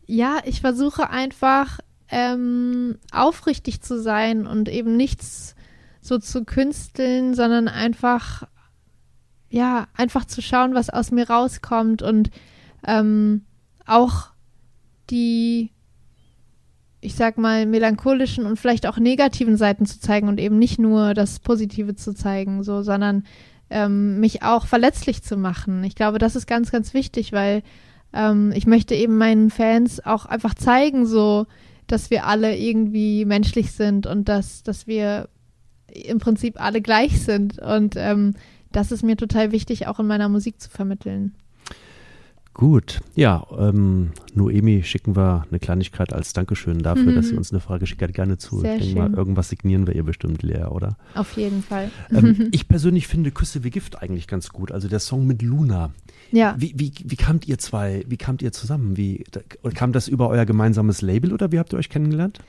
ja, ich versuche einfach ähm, aufrichtig zu sein und eben nichts so zu künsteln, sondern einfach, ja, einfach zu schauen, was aus mir rauskommt und ähm, auch die, ich sag mal, melancholischen und vielleicht auch negativen Seiten zu zeigen und eben nicht nur das Positive zu zeigen, so, sondern ähm, mich auch verletzlich zu machen. Ich glaube, das ist ganz, ganz wichtig, weil ähm, ich möchte eben meinen Fans auch einfach zeigen, so, dass wir alle irgendwie menschlich sind und dass, dass wir im Prinzip alle gleich sind. Und ähm, das ist mir total wichtig, auch in meiner Musik zu vermitteln. Gut, ja, ähm, Noemi schicken wir eine Kleinigkeit als Dankeschön dafür, mhm. dass sie uns eine Frage schickt. Gerne zu. Sehr ich denke schön. mal, irgendwas signieren wir ihr bestimmt leer, oder? Auf jeden Fall. Ähm, ich persönlich finde Küsse wie Gift eigentlich ganz gut. Also der Song mit Luna. Ja. Wie, wie, wie kamt ihr zwei, wie kamt ihr zusammen? Wie, da, kam das über euer gemeinsames Label oder wie habt ihr euch kennengelernt?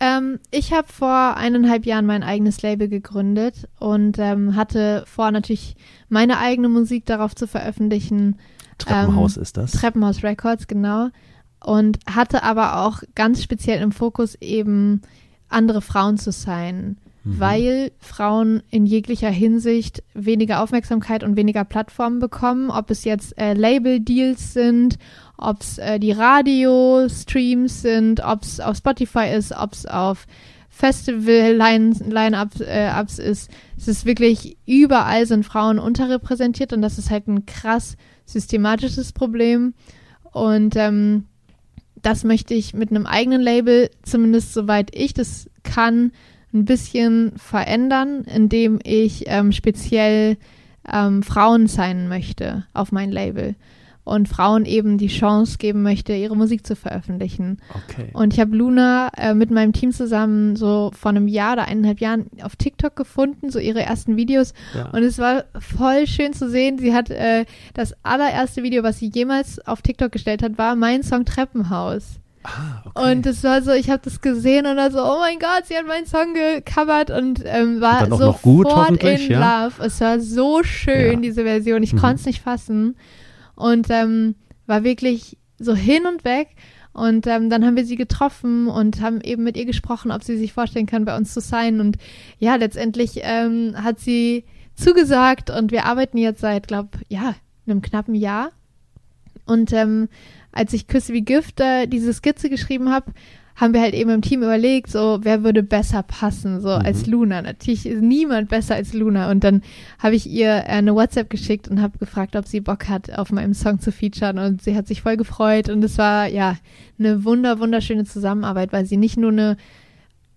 Ähm, ich habe vor eineinhalb Jahren mein eigenes Label gegründet und ähm, hatte vor, natürlich meine eigene Musik darauf zu veröffentlichen. Treppenhaus ist das. Treppenhaus Records, genau. Und hatte aber auch ganz speziell im Fokus eben andere Frauen zu sein, Mhm. weil Frauen in jeglicher Hinsicht weniger Aufmerksamkeit und weniger Plattformen bekommen, ob es jetzt äh, Label-Deals sind, ob es äh, die Radio-Streams sind, ob es auf Spotify ist, ob es auf Festival-Line-Ups äh, ist. Es ist wirklich, überall sind Frauen unterrepräsentiert und das ist halt ein krass systematisches Problem. Und ähm, das möchte ich mit einem eigenen Label, zumindest soweit ich das kann, ein bisschen verändern, indem ich ähm, speziell ähm, Frauen signen möchte auf mein Label und Frauen eben die Chance geben möchte, ihre Musik zu veröffentlichen. Okay. Und ich habe Luna äh, mit meinem Team zusammen so vor einem Jahr oder eineinhalb Jahren auf TikTok gefunden, so ihre ersten Videos. Ja. Und es war voll schön zu sehen. Sie hat äh, das allererste Video, was sie jemals auf TikTok gestellt hat, war mein Song Treppenhaus. Ah, okay. Und es war so, ich habe das gesehen und dann so, oh mein Gott, sie hat meinen Song gecovert und ähm, war Und sofort gut, in ja? love. Es war so schön, Ja. diese Version. Ich Mhm. konnte es nicht fassen und ähm, war wirklich so hin und weg. Und ähm, dann haben wir sie getroffen und haben eben mit ihr gesprochen, ob sie sich vorstellen kann, bei uns zu sein. Und ja, letztendlich ähm, hat sie zugesagt und wir arbeiten jetzt seit, glaube ja, einem knappen Jahr. Und ähm, als ich Küsse wie Gift äh, diese Skizze geschrieben habe, haben wir halt eben im Team überlegt, so wer würde besser passen, so als Luna. Natürlich ist niemand besser als Luna. Und dann habe ich ihr äh, eine WhatsApp geschickt und habe gefragt, ob sie Bock hat, auf meinem Song zu featuren. Und sie hat sich voll gefreut. Und es war ja eine wunder wunderschöne Zusammenarbeit, weil sie nicht nur eine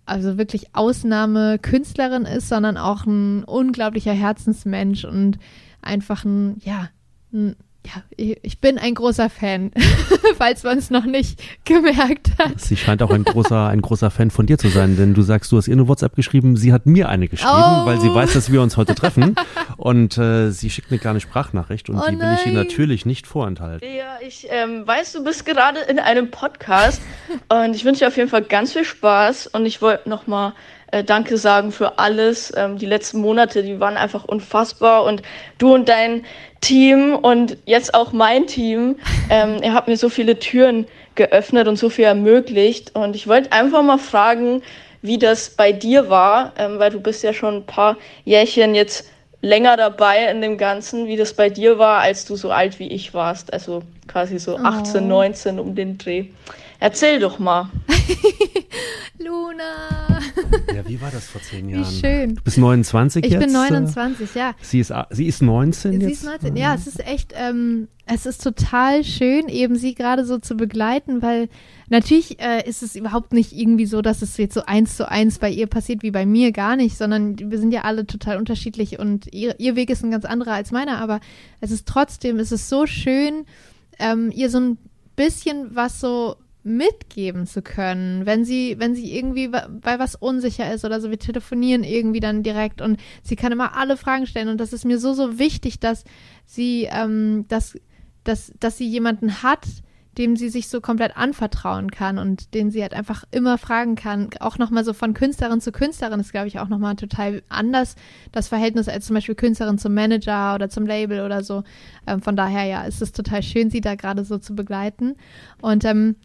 also wirklich Ausnahmekünstlerin ist, sondern auch ein unglaublicher Herzensmensch und einfach ein, ja, ein, ja, ich bin ein großer Fan, falls man es noch nicht gemerkt hat. Sie scheint auch ein großer, ein großer Fan von dir zu sein, denn du sagst, du hast ihr eine WhatsApp geschrieben, sie hat mir eine geschrieben, Oh. weil sie weiß, dass wir uns heute treffen. Und äh, sie schickt eine kleine Sprachnachricht und Oh die will ich ihr natürlich nicht vorenthalten. Ja, ich ähm, weiß, du bist gerade in einem Podcast und ich wünsche dir auf jeden Fall ganz viel Spaß und ich wollte nochmal äh, Danke sagen für alles. Ähm, die letzten Monate, die waren einfach unfassbar und du und dein Team und jetzt auch mein Team, ähm, ihr habt mir so viele Türen geöffnet und so viel ermöglicht und ich wollte einfach mal fragen, wie das bei dir war, ähm, weil du bist ja schon ein paar Jährchen jetzt länger dabei in dem Ganzen, wie das bei dir war, als du so alt wie ich warst, also quasi so 18, 19 um den Dreh. Erzähl doch mal. Luna, Ja, wie war das vor zehn wie Jahren? schön. Du bist 29 Ich jetzt? bin äh, 29, ja. Sie ist, sie ist 19 Sie jetzt? ist 19. Ja, es ist echt, ähm, es ist total schön, eben sie gerade so zu begleiten, weil natürlich äh, ist es überhaupt nicht irgendwie so, dass es jetzt so eins zu eins bei ihr passiert wie bei mir, gar nicht, sondern wir sind ja alle total unterschiedlich und ihr, ihr Weg ist ein ganz anderer als meiner, aber es ist trotzdem, es ist so schön, ähm, ihr so ein bisschen was so mitgeben zu können, wenn sie, wenn sie irgendwie bei was unsicher ist oder so, wir telefonieren irgendwie dann direkt und sie kann immer alle Fragen stellen und das ist mir so, so wichtig, dass sie, ähm, dass, dass, dass sie jemanden hat, dem sie sich so komplett anvertrauen kann und den sie halt einfach immer fragen kann. Auch nochmal so von Künstlerin zu Künstlerin ist, glaube ich, auch nochmal total anders das Verhältnis als zum Beispiel Künstlerin zum Manager oder zum Label oder so. Ähm, von daher, ja, es ist total schön, sie da gerade so zu begleiten. Und ähm,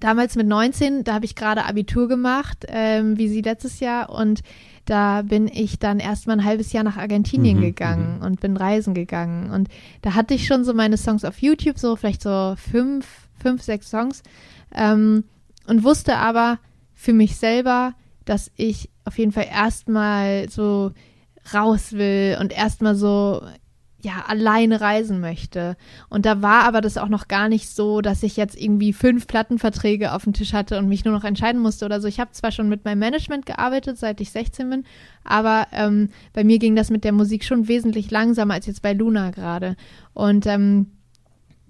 damals mit 19, da habe ich gerade Abitur gemacht, ähm, wie sie letztes Jahr. Und da bin ich dann erstmal ein halbes Jahr nach Argentinien Mhm, gegangen und bin reisen gegangen. Und da hatte ich schon so meine Songs auf YouTube, so vielleicht so fünf, fünf, sechs Songs ähm, und wusste aber für mich selber, dass ich auf jeden Fall erstmal so raus will und erstmal so ja, alleine reisen möchte. Und da war aber das auch noch gar nicht so, dass ich jetzt irgendwie fünf Plattenverträge auf dem Tisch hatte und mich nur noch entscheiden musste oder so. Ich habe zwar schon mit meinem Management gearbeitet, seit ich 16 bin, aber ähm, bei mir ging das mit der Musik schon wesentlich langsamer als jetzt bei Luna gerade. Und ähm,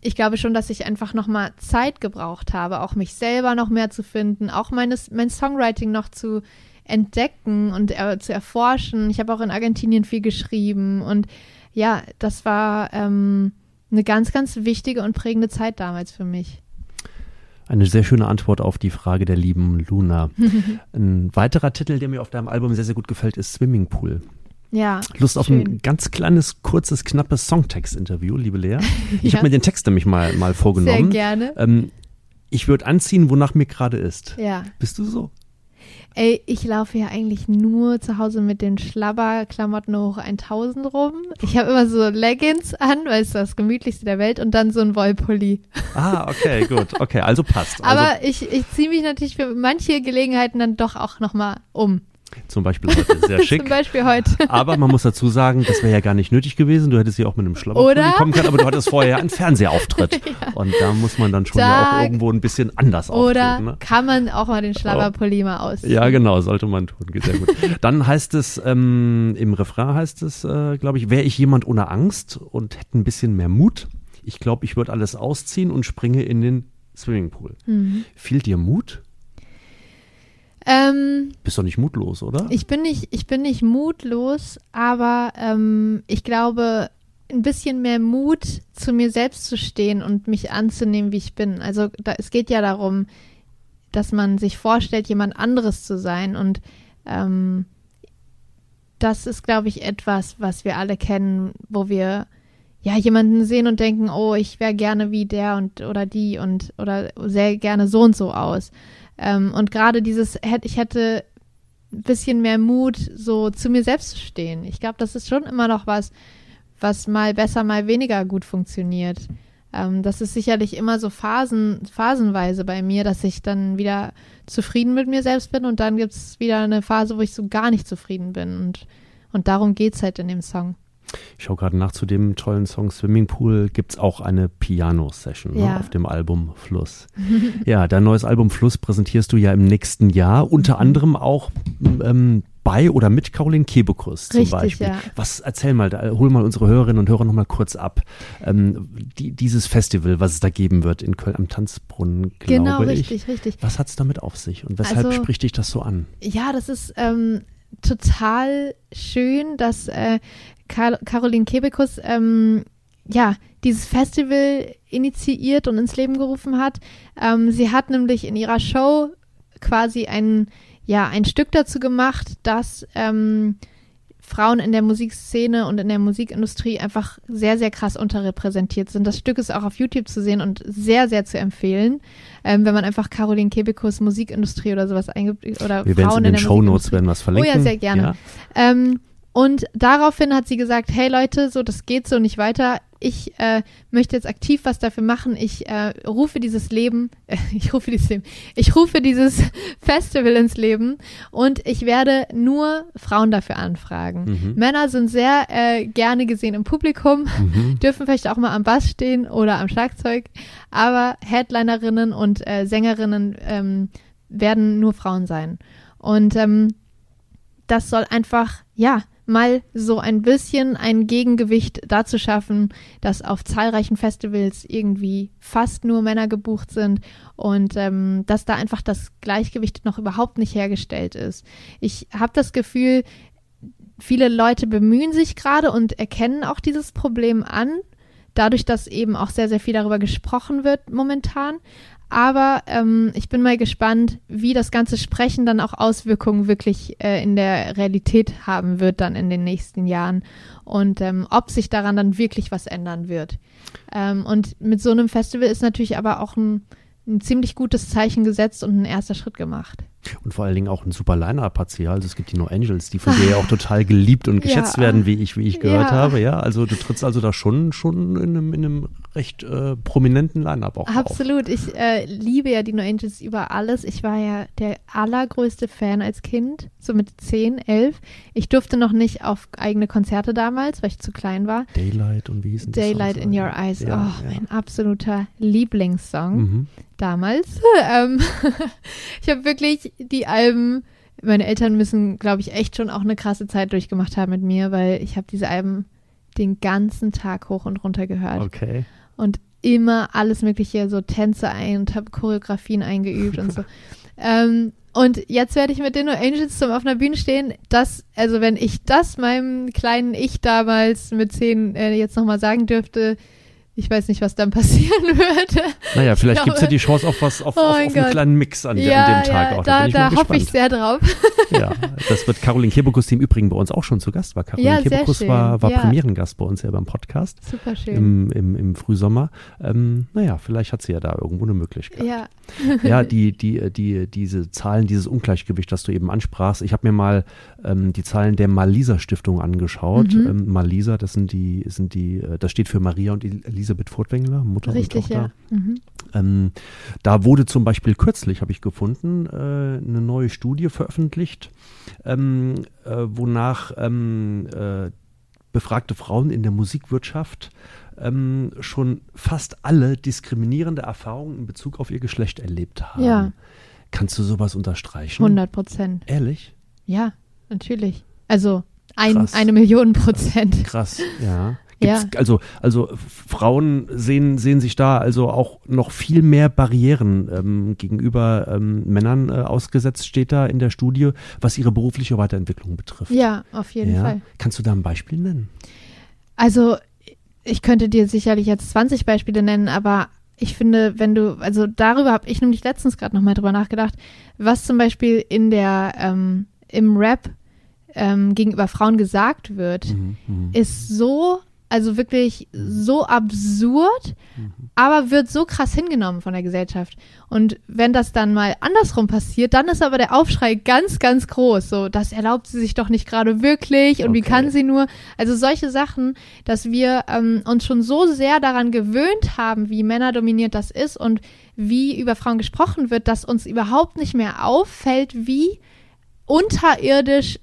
ich glaube schon, dass ich einfach noch mal Zeit gebraucht habe, auch mich selber noch mehr zu finden, auch meines, mein Songwriting noch zu entdecken und äh, zu erforschen. Ich habe auch in Argentinien viel geschrieben und ja, das war ähm, eine ganz, ganz wichtige und prägende Zeit damals für mich. Eine sehr schöne Antwort auf die Frage der lieben Luna. Ein weiterer Titel, der mir auf deinem Album sehr, sehr gut gefällt, ist Swimming Pool. Ja. Lust auf schön. ein ganz kleines, kurzes, knappes Songtext-Interview, liebe Lea. Ich Ja. habe mir den Text nämlich mal, mal vorgenommen. Sehr gerne. Ähm, ich würde anziehen, wonach mir gerade ist. Ja. Bist du so? Ey, ich laufe ja eigentlich nur zu Hause mit den Schlabberklamotten hoch 1000 rum. Ich habe immer so Leggings an, weil es das gemütlichste der Welt und dann so ein Wollpulli. Ah, okay, gut. Okay, also passt. Also Aber ich, ich ziehe mich natürlich für manche Gelegenheiten dann doch auch nochmal um. Zum Beispiel heute sehr schick. Zum Beispiel heute. Aber man muss dazu sagen, das wäre ja gar nicht nötig gewesen. Du hättest ja auch mit einem Schlabberpulli Oder? kommen können, aber du hattest vorher ja einen Fernsehauftritt. Und da muss man dann schon ja Da- auch irgendwo ein bisschen anders Oder auftreten. Ne? kann man auch mal den Schlabberpulli mal ausziehen? Ja, genau, sollte man tun. Sehr gut. Dann heißt es, ähm, im Refrain heißt es, äh, glaube ich, wäre ich jemand ohne Angst und hätte ein bisschen mehr Mut. Ich glaube, ich würde alles ausziehen und springe in den Swimmingpool. Mhm. Fehlt dir Mut? Ähm, Bist doch nicht mutlos, oder? ich bin nicht, ich bin nicht mutlos, aber ähm, ich glaube, ein bisschen mehr Mut, zu mir selbst zu stehen und mich anzunehmen, wie ich bin. Also da, es geht ja darum, dass man sich vorstellt, jemand anderes zu sein. Und ähm, das ist, glaube ich, etwas, was wir alle kennen, wo wir ja jemanden sehen und denken, oh, ich wäre gerne wie der und oder die und oder sehr gerne so und so aus. Ähm, und gerade dieses, ich hätte ein bisschen mehr Mut, so zu mir selbst zu stehen. Ich glaube, das ist schon immer noch was, was mal besser, mal weniger gut funktioniert. Ähm, das ist sicherlich immer so Phasen, phasenweise bei mir, dass ich dann wieder zufrieden mit mir selbst bin und dann gibt es wieder eine Phase, wo ich so gar nicht zufrieden bin. Und, und darum geht es halt in dem Song. Ich schaue gerade nach zu dem tollen Song Swimmingpool. Gibt es auch eine Piano-Session Ja. ne, auf dem Album Fluss. ja, dein neues Album Fluss präsentierst du ja im nächsten Jahr. Unter anderem auch ähm, bei oder mit Caroline Kebekus zum Richtig, Beispiel. ja. Was, erzähl mal, da, hol mal unsere Hörerinnen und Hörer nochmal kurz ab. Ähm, die, dieses Festival, was es da geben wird in Köln am Tanzbrunnen, glaube genau, ich. richtig, richtig. Was hat es damit auf sich und weshalb Also- spricht dich das so an? Ja, das ist ähm, total schön, dass äh, Caroline Kebekus ähm, ja dieses Festival initiiert und ins Leben gerufen hat. Ähm, sie hat nämlich in ihrer Show quasi ein ja ein Stück dazu gemacht, dass ähm, Frauen in der Musikszene und in der Musikindustrie einfach sehr, sehr krass unterrepräsentiert sind. Das Stück ist auch auf YouTube zu sehen und sehr, sehr zu empfehlen, ähm, wenn man einfach Caroline Kebekus Musikindustrie oder sowas eingibt oder Wir Frauen in den der Shownotes Musikindustrie. werden was verlinken. Oh ja, sehr gerne. Ja. Ähm, und daraufhin hat sie gesagt, hey Leute, so das geht so nicht weiter. Ich äh, möchte jetzt aktiv was dafür machen. Ich äh, rufe dieses Leben, äh, ich rufe dieses Leben, ich rufe dieses Festival ins Leben und ich werde nur Frauen dafür anfragen. Mhm. Männer sind sehr äh, gerne gesehen im Publikum, Mhm. dürfen vielleicht auch mal am Bass stehen oder am Schlagzeug, aber Headlinerinnen und äh, Sängerinnen ähm, werden nur Frauen sein. Und ähm, das soll einfach, ja, mal so ein bisschen ein Gegengewicht dazu schaffen, dass auf zahlreichen Festivals irgendwie fast nur Männer gebucht sind und ähm, dass da einfach das Gleichgewicht noch überhaupt nicht hergestellt ist. Ich habe das Gefühl, viele Leute bemühen sich gerade und erkennen auch dieses Problem an, dadurch, dass eben auch sehr, sehr viel darüber gesprochen wird momentan. Aber ähm, ich bin mal gespannt, wie das ganze Sprechen dann auch Auswirkungen wirklich äh, in der Realität haben wird dann in den nächsten Jahren und ähm, ob sich daran dann wirklich was ändern wird. Ähm, und mit so einem Festival ist natürlich aber auch ein, ein ziemlich gutes Zeichen gesetzt und ein erster Schritt gemacht. Und vor allen Dingen auch ein super Line-Up hat sie ja. Also es gibt die No Angels, die von dir ja auch total geliebt und geschätzt Ja. werden, wie ich, wie ich gehört Ja. habe. Ja, also du trittst also da schon, schon in einem, in einem recht äh, prominenten Line-Up auch auf. Absolut. Ich äh, liebe ja die No Angels über alles. Ich war ja der allergrößte Fan als Kind, so mit 10, 11. Ich durfte noch nicht auf eigene Konzerte damals, weil ich zu klein war. Daylight und wie hießen die Daylight in Your Eyes. Ja, oh, mein absoluter Lieblingssong Mhm. damals. ähm, ich habe wirklich die Alben, meine Eltern müssen, glaube ich, echt schon auch eine krasse Zeit durchgemacht haben mit mir, weil ich habe diese Alben den ganzen Tag hoch und runter gehört Okay. und immer alles mögliche, so Tänze ein und habe Choreografien eingeübt und so. ähm, und jetzt werde ich mit den No Angels zum auf einer Bühne stehen. Das, also wenn ich das meinem kleinen Ich damals mit zehn äh, jetzt nochmal sagen dürfte, ich weiß nicht, was dann passieren würde. Naja, vielleicht Ich gibt es ja die Chance auf was, auf, Oh auf, auf einen kleinen Mix an, ja, an dem Tag ja, auch. da, da mal hoffe ich sehr drauf. Ja, das wird Caroline Kebekus, die im Übrigen bei uns auch schon zu Gast war. Caroline Ja, Kebekus war, war Ja. Premierengast bei uns ja beim Podcast Super schön. im, im, im Frühsommer. Ähm, naja, vielleicht hat sie ja da irgendwo eine Möglichkeit. ja, Ja, die, die, die, diese Zahlen, dieses Ungleichgewicht, das du eben ansprachst. Ich habe mir mal ähm, die Zahlen der Malisa Stiftung angeschaut. Mhm. Ähm, Malisa, das sind die, sind die, äh, das steht für Maria und Elisabeth Furtwängler, Mutter richtig, und Tochter. ja. Mhm. Ähm, da wurde zum Beispiel kürzlich, habe ich gefunden, äh, eine neue Studie veröffentlicht, ähm, äh, wonach ähm, äh, befragte Frauen in der Musikwirtschaft ähm, schon fast alle diskriminierende Erfahrungen in Bezug auf ihr Geschlecht erlebt haben. Ja. Kannst du sowas unterstreichen? 100 Prozent. Ehrlich? Ja, natürlich. Also ein, eine Million Prozent. Krass, ja. Ja. Gibt's, Also, also Frauen sehen, sehen sich da also auch noch viel mehr Barrieren ähm, gegenüber ähm, Männern äh, ausgesetzt, steht da in der Studie, was ihre berufliche Weiterentwicklung betrifft. Ja, auf jeden Ja. Fall. Kannst du da ein Beispiel nennen? Also, ich könnte dir sicherlich jetzt 20 Beispiele nennen, aber ich finde, wenn du, also darüber habe ich nämlich letztens gerade nochmal drüber nachgedacht, was zum Beispiel in der, ähm, im Rap ähm, gegenüber Frauen gesagt wird, Mhm. ist so, also wirklich so absurd, aber wird so krass hingenommen von der Gesellschaft. Und wenn das dann mal andersrum passiert, dann ist aber der Aufschrei ganz, ganz groß. So, das erlaubt sie sich doch nicht gerade wirklich und wie Okay. kann sie nur? Also solche Sachen, dass wir ähm, uns schon so sehr daran gewöhnt haben, wie männerdominiert das ist und wie über Frauen gesprochen wird, dass uns überhaupt nicht mehr auffällt, wie unterirdisch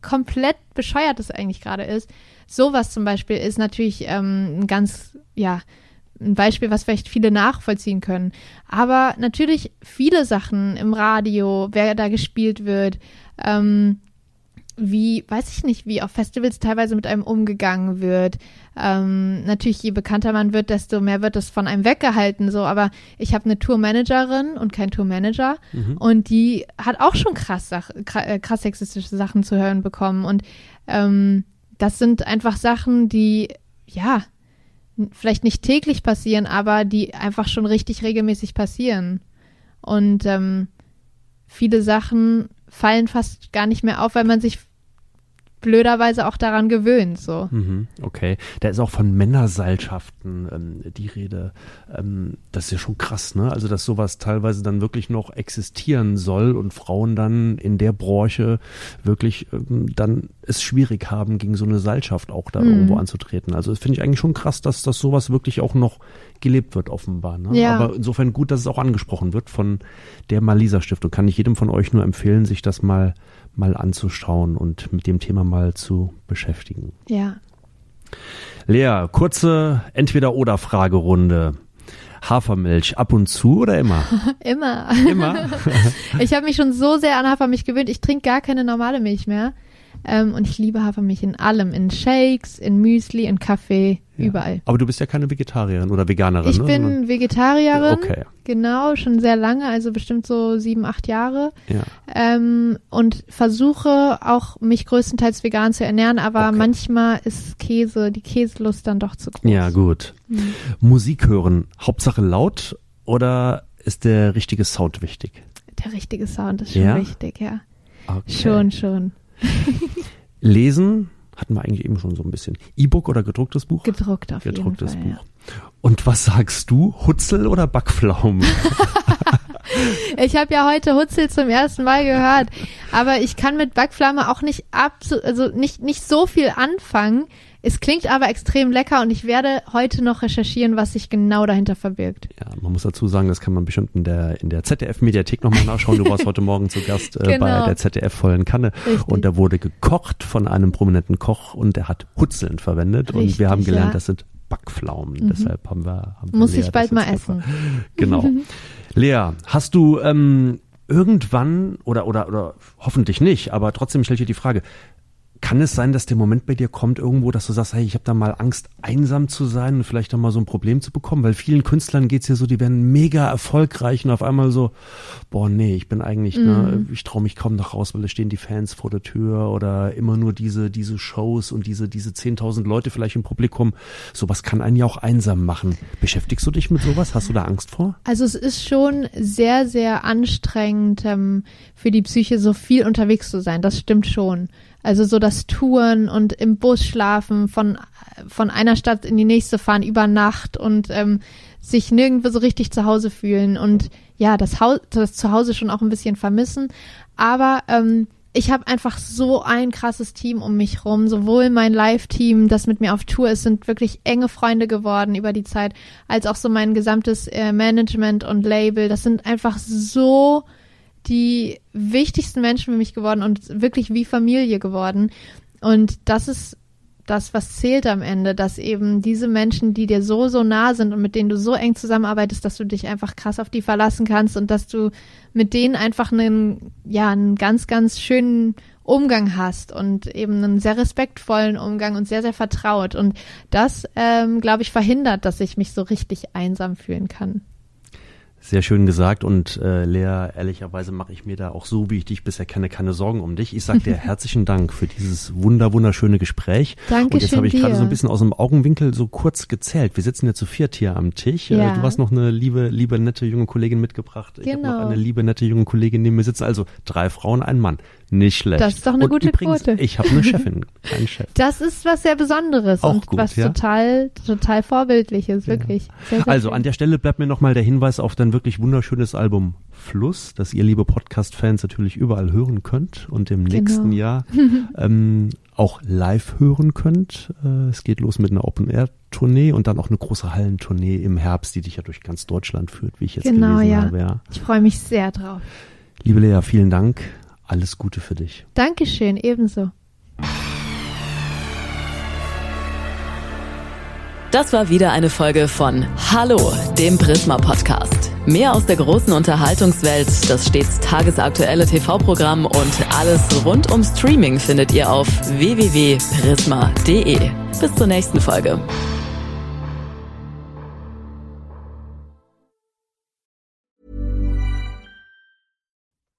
komplett bescheuert das eigentlich gerade ist. Sowas zum Beispiel ist natürlich ähm, ein ganz, ja, ein Beispiel, was vielleicht viele nachvollziehen können. Aber natürlich viele Sachen im Radio, wer da gespielt wird, ähm, wie, weiß ich nicht, wie auf Festivals teilweise mit einem umgegangen wird. Ähm, natürlich, je bekannter man wird, desto mehr wird es von einem weggehalten. So, aber ich habe eine Tourmanagerin und kein Tourmanager und die hat auch schon krass, Sach kra- äh, krass sexistische Sachen zu hören bekommen. Und ähm, das sind einfach Sachen, die, ja, vielleicht nicht täglich passieren, aber die einfach schon richtig regelmäßig passieren. Und ähm, viele Sachen fallen fast gar nicht mehr auf, weil man sich blöderweise auch daran gewöhnt. So. Mhm, okay. Da ist auch von Männerseilschaften ähm, die Rede. Ähm, das ist ja schon krass, ne? Also, dass sowas teilweise dann wirklich noch existieren soll und Frauen dann in der Branche wirklich ähm, dann es schwierig haben, gegen so eine Seilschaft auch da Mhm. irgendwo anzutreten. Also, das finde ich eigentlich schon krass, dass, dass sowas wirklich auch noch gelebt wird, offenbar. Ne? Ja. Aber insofern gut, dass es auch angesprochen wird von der Malisa Stiftung. Kann ich jedem von euch nur empfehlen, sich das mal mal anzuschauen und mit dem Thema mal zu beschäftigen. Ja. Lea, kurze Entweder-Oder-Fragerunde. Hafermilch ab und zu oder immer? Immer. Immer. Ich habe mich schon so sehr an Hafermilch gewöhnt. Ich trinke gar keine normale Milch mehr. Ähm, und ich liebe Hafermilch in allem. In Shakes, in Müsli, in Kaffee, überall. Aber du bist ja keine Vegetarierin oder Veganerin, Ich ne? bin Vegetarierin. Okay. Genau, schon sehr lange, also bestimmt so sieben, acht Jahre. Ja. Ähm, und versuche auch mich größtenteils vegan zu ernähren, aber Okay. manchmal ist Käse, die Käselust dann doch zu groß. Ja, gut. Mhm. Musik hören, Hauptsache laut oder ist der richtige Sound wichtig? Der richtige Sound ist schon Ja? wichtig, ja. Okay. Schon, schon. Lesen hatten wir eigentlich eben schon so ein bisschen. E-Book oder gedrucktes Buch? Gedruckt auf gedrucktes jeden Fall. Buch. Und was sagst du? Hutzel oder Backpflaumen? Ja. Ich habe ja heute Hutzel zum ersten Mal gehört, aber ich kann mit Backflamme auch nicht abso also nicht nicht so viel anfangen. Es klingt aber extrem lecker und ich werde heute noch recherchieren, was sich genau dahinter verbirgt. Ja, man muss dazu sagen, das kann man bestimmt in der, in der ZDF-Mediathek nochmal nachschauen. Du warst heute Morgen zu Gast äh, Genau. bei der ZDF-vollen Kanne Richtig. und da wurde gekocht von einem prominenten Koch und der hat Hutzeln verwendet und Richtig, wir haben gelernt, ja. das sind Backpflaumen. Deshalb haben wir, haben Muss Lea ich bald mal essen. Genau. Lea, hast du ähm, irgendwann oder oder oder hoffentlich nicht, aber trotzdem stelle ich dir die Frage: Kann es sein, dass der Moment bei dir kommt irgendwo, dass du sagst, hey, ich habe da mal Angst, einsam zu sein und vielleicht auch mal so ein Problem zu bekommen? Weil vielen Künstlern geht's ja so, die werden mega erfolgreich und auf einmal so, boah, nee, ich bin eigentlich, ne, ich traue mich kaum noch raus, weil da stehen die Fans vor der Tür oder immer nur diese diese Shows und diese diese 10.000 Leute vielleicht im Publikum. Sowas kann einen ja auch einsam machen. Beschäftigst du dich mit sowas? Hast du da Angst vor? Also es ist schon sehr, sehr anstrengend ähm, für die Psyche, so viel unterwegs zu sein. Das stimmt schon. Also so das Touren und im Bus schlafen, von, von einer Stadt in die nächste fahren über Nacht und ähm, sich nirgendwo so richtig zu Hause fühlen und ja, das, Haus, das Zuhause schon auch ein bisschen vermissen. Aber ähm, ich habe einfach so ein krasses Team um mich rum. Sowohl mein Live-Team, das mit mir auf Tour ist, sind wirklich enge Freunde geworden über die Zeit, als auch so mein gesamtes äh, Management und Label. Das sind einfach so die wichtigsten Menschen für mich geworden und wirklich wie Familie geworden. Und das ist das, was zählt am Ende, dass eben diese Menschen, die dir so, so nah sind und mit denen du so eng zusammenarbeitest, dass du dich einfach krass auf die verlassen kannst und dass du mit denen einfach einen, ja, einen ganz, ganz schönen Umgang hast und eben einen sehr respektvollen Umgang und sehr, sehr vertraut. Und das, ähm, glaube ich, verhindert, dass ich mich so richtig einsam fühlen kann. Sehr schön gesagt und äh, Lea, ehrlicherweise mache ich mir da auch so, wie ich dich bisher kenne, keine Sorgen um dich. Ich sage dir herzlichen Dank für dieses wunder wunderschöne Gespräch. und jetzt habe ich gerade so ein bisschen aus dem Augenwinkel so kurz gezählt. Wir sitzen ja zu viert hier am Tisch. Äh, Ja. Du hast noch eine liebe, liebe, nette junge Kollegin mitgebracht. Ich habe noch Genau. eine liebe, nette junge Kollegin neben mir sitzen. Also drei Frauen, ein Mann. Nicht schlecht. Das ist doch eine und gute übrigens, Quote. Ich habe eine Chefin, keinen Chef. Das ist was sehr Besonderes Auch und gut, was ja. total, total vorbildliches, wirklich. Sehr, sehr Also schön. an der Stelle bleibt mir nochmal der Hinweis auf dein wirklich wunderschönes Album Fluss, das ihr, liebe Podcast-Fans, natürlich überall hören könnt und im Genau. nächsten Jahr ähm, auch live hören könnt. Äh, es geht los mit einer Open-Air-Tournee und dann auch eine große Hallentournee im Herbst, die dich ja durch ganz Deutschland führt, wie ich jetzt Genau, gelesen ja. habe. Ja. Ich freue mich sehr drauf. Liebe Lea, vielen Dank. Alles Gute für dich. Dankeschön, ebenso. Das war wieder eine Folge von Hallo, dem Prisma Podcast. Mehr aus der großen Unterhaltungswelt, das stets tagesaktuelle TV-Programm und alles rund um Streaming findet ihr auf www.prisma.de. Bis zur nächsten Folge.